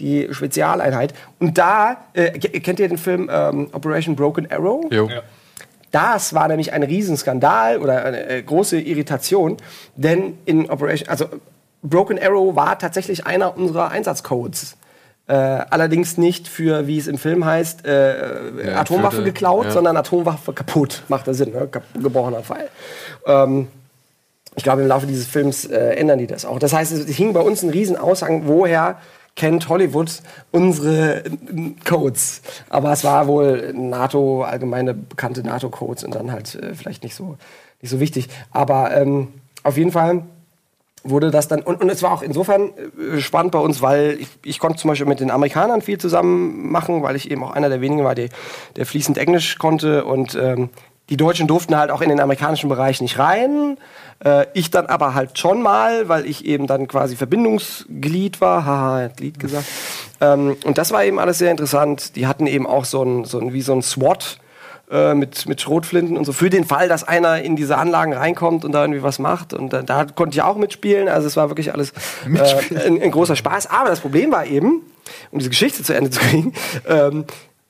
die Spezialeinheit. Und da, äh, ke- kennt ihr den Film ähm, Operation Broken Arrow? Jo. Das war nämlich ein Riesenskandal oder eine äh, große Irritation, denn in Operation, also Broken Arrow war tatsächlich einer unserer Einsatzcodes. Äh, allerdings nicht für, wie es im Film heißt, äh, Ja, Atomwaffe für- geklaut, ja. sondern Atomwaffe kaputt. Macht der Sinn, ne? Gebrochener Pfeil. Ähm, ich glaube, im Laufe dieses Films äh, ändern die das auch. Das heißt, es hing bei uns ein Riesenaushang, woher kennt Hollywood unsere Codes. Aber es war wohl NATO, allgemeine bekannte NATO-Codes und dann halt äh, vielleicht nicht so, nicht so wichtig. Aber ähm, auf jeden Fall wurde das dann, und, und es war auch insofern äh, spannend bei uns, weil ich, ich konnte zum Beispiel mit den Amerikanern viel zusammen machen, weil ich eben auch einer der wenigen war, die, der fließend Englisch konnte und ähm, die Deutschen durften halt auch in den amerikanischen Bereich nicht rein. Äh, ich dann aber halt schon mal, weil ich eben dann quasi Verbindungsglied war. Haha, Glied gesagt. Ähm, und das war eben alles sehr interessant. Die hatten eben auch so ein, so ein wie so ein SWAT äh, mit, mit Schrotflinten und so für den Fall, dass einer in diese Anlagen reinkommt und da irgendwie was macht. Und da, da konnte ich auch mitspielen. Also es war wirklich alles äh, ein, ein großer Spaß. Aber das Problem war eben, um diese Geschichte zu Ende zu kriegen, ähm,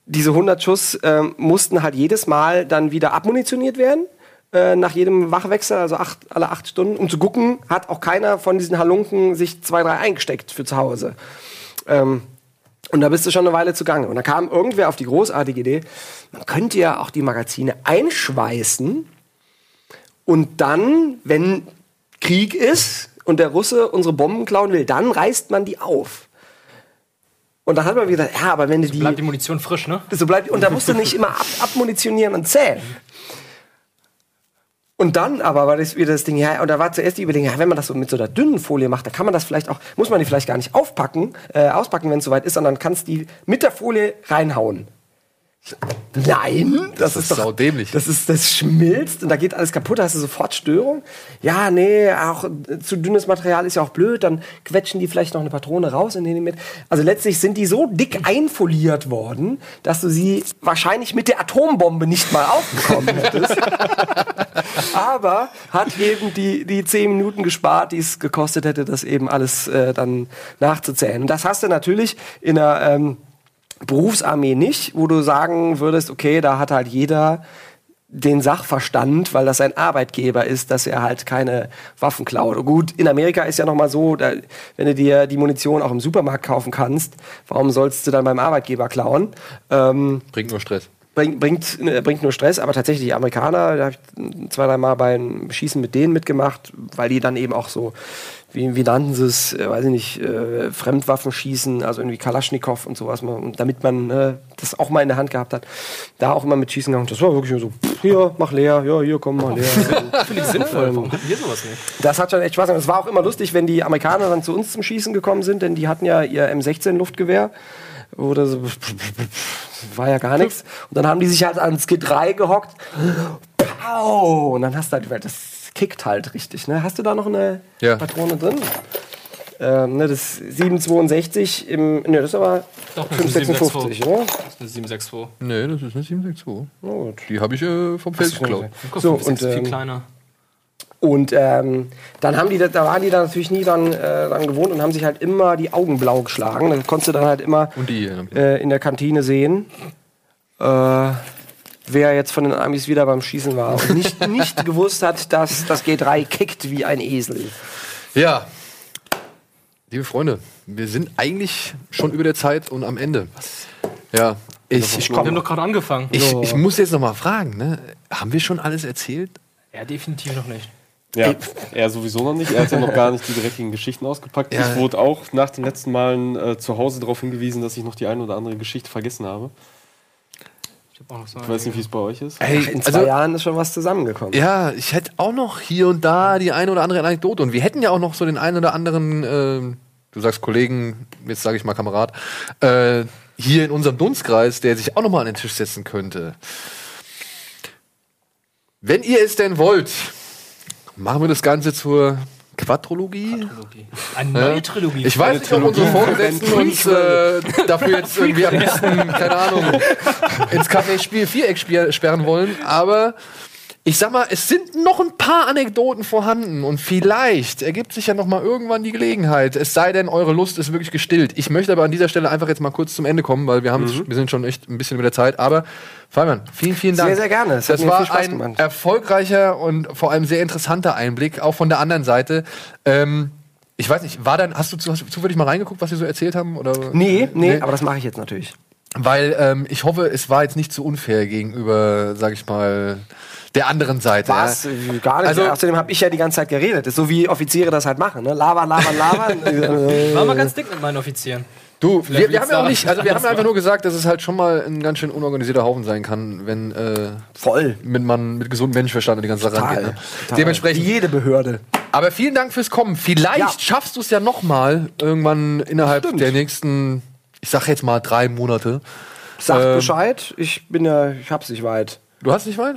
diese 100 Schuss ähm, mussten halt jedes Mal dann wieder abmunitioniert werden. äh, Nach jedem Wachwechsel, also acht, alle acht Stunden, um zu gucken, hat auch keiner von diesen Halunken sich zwei, drei eingesteckt für zu Hause. Ähm, und da bist du schon eine Weile zugange. Und da kam irgendwer auf die großartige Idee, man könnte ja auch die Magazine einschweißen und dann, wenn Krieg ist und der Russe unsere Bomben klauen will, dann reißt man die auf. Und dann hat man wieder gesagt, ja, aber wenn du die, Bleibt die Munition frisch, ne? so bleibt, und da musst du nicht immer ab, abmunitionieren und zählen. Und dann aber war das wieder das Ding, ja, und da war zuerst die Überlegung, ja, wenn man das so mit so einer dünnen Folie macht, dann kann man das vielleicht auch, muss man die vielleicht gar nicht aufpacken, äh, auspacken, wenn es soweit ist, sondern kannst die mit der Folie reinhauen. Nein, das, ist doch saudämlich. Das ist das schmilzt und da geht alles kaputt, da hast du sofort Störung. Ja, nee, auch zu dünnes Material ist ja auch blöd, dann quetschen die vielleicht noch eine Patrone raus und nehmen die mit. Also letztlich sind die so dick einfoliert worden, dass du sie wahrscheinlich mit der Atombombe nicht mal aufbekommen hättest. Aber hat eben die, die zehn Minuten gespart, die es gekostet hätte, das eben alles äh, dann nachzuzählen. Und das hast du natürlich in einer ähm, Berufsarmee nicht, wo du sagen würdest, okay, da hat halt jeder den Sachverstand, weil das sein Arbeitgeber ist, dass er halt keine Waffen klaut. Gut, in Amerika ist ja noch mal so, da, wenn du dir die Munition auch im Supermarkt kaufen kannst, warum sollst du dann beim Arbeitgeber klauen? Ähm, Bringt nur Stress. bringt, bringt, äh, bringt nur Stress, aber tatsächlich die Amerikaner, da habe ich zwei, drei Mal beim Schießen mit denen mitgemacht, weil die dann eben auch so, wie, wie nannten sie es, äh, weiß ich nicht, äh, Fremdwaffen schießen, also irgendwie Kalaschnikow und sowas, mal, damit man äh, das auch mal in der Hand gehabt hat, da auch immer mit Schießen gegangen. Das war wirklich nur so, pff, hier, mach leer, ja, hier, komm, mach leer. Finde ich sinnvoll. Warum hatten wir sowas nicht? Das hat schon echt Spaß gemacht. Es war auch immer lustig, wenn die Amerikaner dann zu uns zum Schießen gekommen sind, denn die hatten ja ihr M16-Luftgewehr. Oder so, war ja gar nichts. Und dann haben die sich halt ans G3 gehockt. Pow! Und dann hast du halt, das kickt halt richtig. Ne? Hast du da noch eine Ja. Patrone drin? Ähm, ne, das 762 im, ne, das ist aber Doch, das ist eine 556, oder? Das ist eine 762. Nee, das ist eine 762. Na gut. Die habe ich äh, vom Feld geklaut. So, und und, viel ähm, kleiner. Und ähm, dann haben die, da- da waren die dann natürlich nie dran, äh, dran gewohnt und haben sich halt immer die Augen blau geschlagen. Das konntest du dann halt immer Und die. äh, äh, in der Kantine sehen, äh, wer jetzt von den Amis wieder beim Schießen war und nicht, nicht gewusst hat, dass das G3 kickt wie ein Esel. Ja. Liebe Freunde, wir sind eigentlich schon über der Zeit und am Ende. Ja. Ich, ich, Wir haben doch gerade angefangen. ich, ich muss jetzt noch mal fragen, ne? haben wir schon alles erzählt? Ja, definitiv noch nicht. Ja, er sowieso noch nicht. Er hat ja noch gar nicht die dreckigen Geschichten ausgepackt. Ja. Ich wurde auch nach den letzten Malen äh, zu Hause darauf hingewiesen, dass ich noch die eine oder andere Geschichte vergessen habe. Ich hab auch noch so Ich weiß nicht, wie es bei euch ist. Ey, In zwei Jahren ist schon was zusammengekommen. Also Ja, ich hätte auch noch hier und da die eine oder andere Anekdote. Und wir hätten ja auch noch so den einen oder anderen, ähm, du sagst Kollegen, jetzt sage ich mal Kamerad, äh, hier in unserem Dunstkreis, der sich auch noch mal an den Tisch setzen könnte. Wenn ihr es denn wollt, machen wir das Ganze zur Quadrologie. Eine neue Trilogie. Ich weiß nicht, ob unsere Vorgesetzten uns äh, dafür jetzt irgendwie am besten, keine Ahnung, ins Café Spiel Viereck sperren wollen, aber ich sag mal, es sind noch ein paar Anekdoten vorhanden und vielleicht ergibt sich ja noch mal irgendwann die Gelegenheit. Es sei denn, eure Lust ist wirklich gestillt. Ich möchte aber an dieser Stelle einfach jetzt mal kurz zum Ende kommen, weil wir haben, wir sind schon echt ein bisschen über der Zeit. Aber Fabian, vielen, vielen Dank. Sehr, sehr gerne. Es Das war viel Spaß ein gemacht. erfolgreicher und vor allem sehr interessanter Einblick, auch von der anderen Seite. Ähm, ich weiß nicht, war dann, hast du, hast du zufällig mal reingeguckt, was wir so erzählt haben? Oder? Nee, nee, aber das mache ich jetzt natürlich. Weil ähm, ich hoffe, es war jetzt nicht zu unfair gegenüber, sag ich mal, der anderen Seite. Was? Ja. Gar nicht. Also- Außerdem habe ich ja die ganze Zeit geredet. Das ist so wie Offiziere das halt machen. Ne? Labern, labern, labern. Äh, war mal ganz dick mit meinen Offizieren. Du, wir, wir haben ja auch nicht, also wir haben einfach nur gesagt, dass es halt schon mal ein ganz schön unorganisierter Haufen sein kann, wenn äh, Voll. mit man mit gesundem Menschenverstand an die ganze Sache Total. rangeht. Ne? Dementsprechend. Jede Behörde. Aber vielen Dank fürs Kommen. Vielleicht Ja. schaffst du es ja noch mal irgendwann innerhalb Stimmt. der nächsten, ich sag jetzt mal drei Monate. Sagt Ähm, Bescheid. Ich bin ja, ich hab's nicht weit. Du hast nicht weit?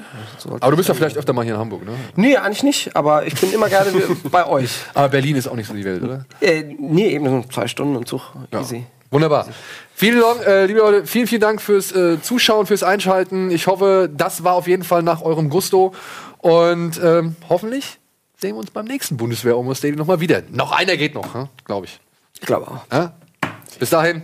Aber du bist ja vielleicht öfter mal hier in Hamburg, ne? Nee, eigentlich nicht. Aber ich bin immer gerne bei euch. Aber Berlin ist auch nicht so die Welt, oder? Äh, nee, eben so zwei Stunden im Zug. Easy. Wunderbar. Vielen Dank, äh, liebe Leute, vielen, vielen Dank fürs äh, Zuschauen, fürs Einschalten. Ich hoffe, das war auf jeden Fall nach eurem Gusto. Und ähm, hoffentlich sehen wir uns beim nächsten Bundeswehr Almost Daily nochmal wieder. Noch einer geht noch, glaube ich. Ich glaube auch. Ja? Bis dahin.